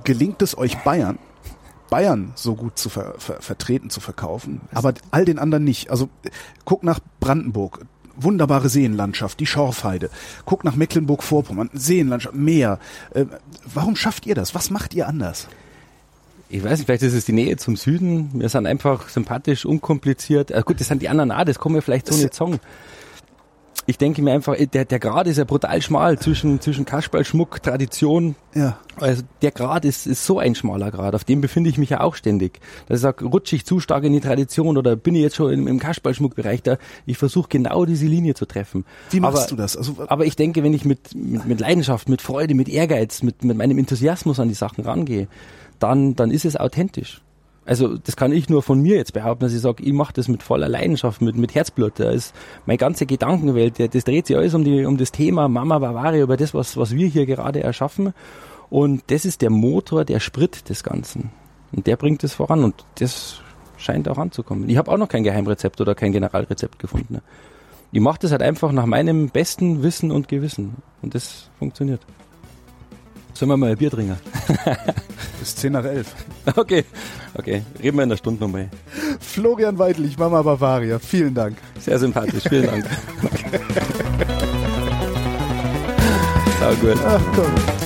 gelingt es euch Bayern, Bayern so gut zu ver, ver, vertreten, zu verkaufen, aber all den anderen nicht? Also guck nach Brandenburg wunderbare Seenlandschaft, die Schorfheide. Guck nach Mecklenburg-Vorpommern, Seenlandschaft, Meer. Äh, warum schafft ihr das? Was macht ihr anders? Ich weiß nicht, vielleicht ist es die Nähe zum Süden. Wir sind einfach sympathisch, unkompliziert. Also gut, das sind die anderen auch, das kommen wir vielleicht so nicht sagen ich denke mir einfach, der, der Grad ist ja brutal schmal zwischen, zwischen Kasperlschmuck, Tradition. Ja. Also der Grad ist, ist so ein schmaler Grad, auf dem befinde ich mich ja auch ständig. Da sag, rutsche ich zu stark in die Tradition oder bin ich jetzt schon im, im Kasperlschmuckbereich da? Ich versuche genau diese Linie zu treffen. Wie machst aber, du das? Also, aber ich denke, wenn ich mit, mit, mit Leidenschaft, mit Freude, mit Ehrgeiz, mit, mit meinem Enthusiasmus an die Sachen rangehe, dann, dann ist es authentisch. Also das kann ich nur von mir jetzt behaupten, dass ich sage, ich mache das mit voller Leidenschaft, mit, mit Herzblut. Da ist meine ganze Gedankenwelt, das dreht sich alles um, die, um das Thema Mama Bavaria, über das, was, was wir hier gerade erschaffen. Und das ist der Motor, der Sprit des Ganzen. Und der bringt es voran und das scheint auch anzukommen. Ich habe auch noch kein Geheimrezept oder kein Generalrezept gefunden. Ich mache das halt einfach nach meinem besten Wissen und Gewissen. Und das funktioniert. Sollen wir mal ein Bier trinken? Bis 10 nach 11. Okay, okay. Reden wir in der Stunde nochmal. Florian Weidlich, Mama Bavaria, vielen Dank. Sehr sympathisch, vielen Dank. Sau gut. Ach komm.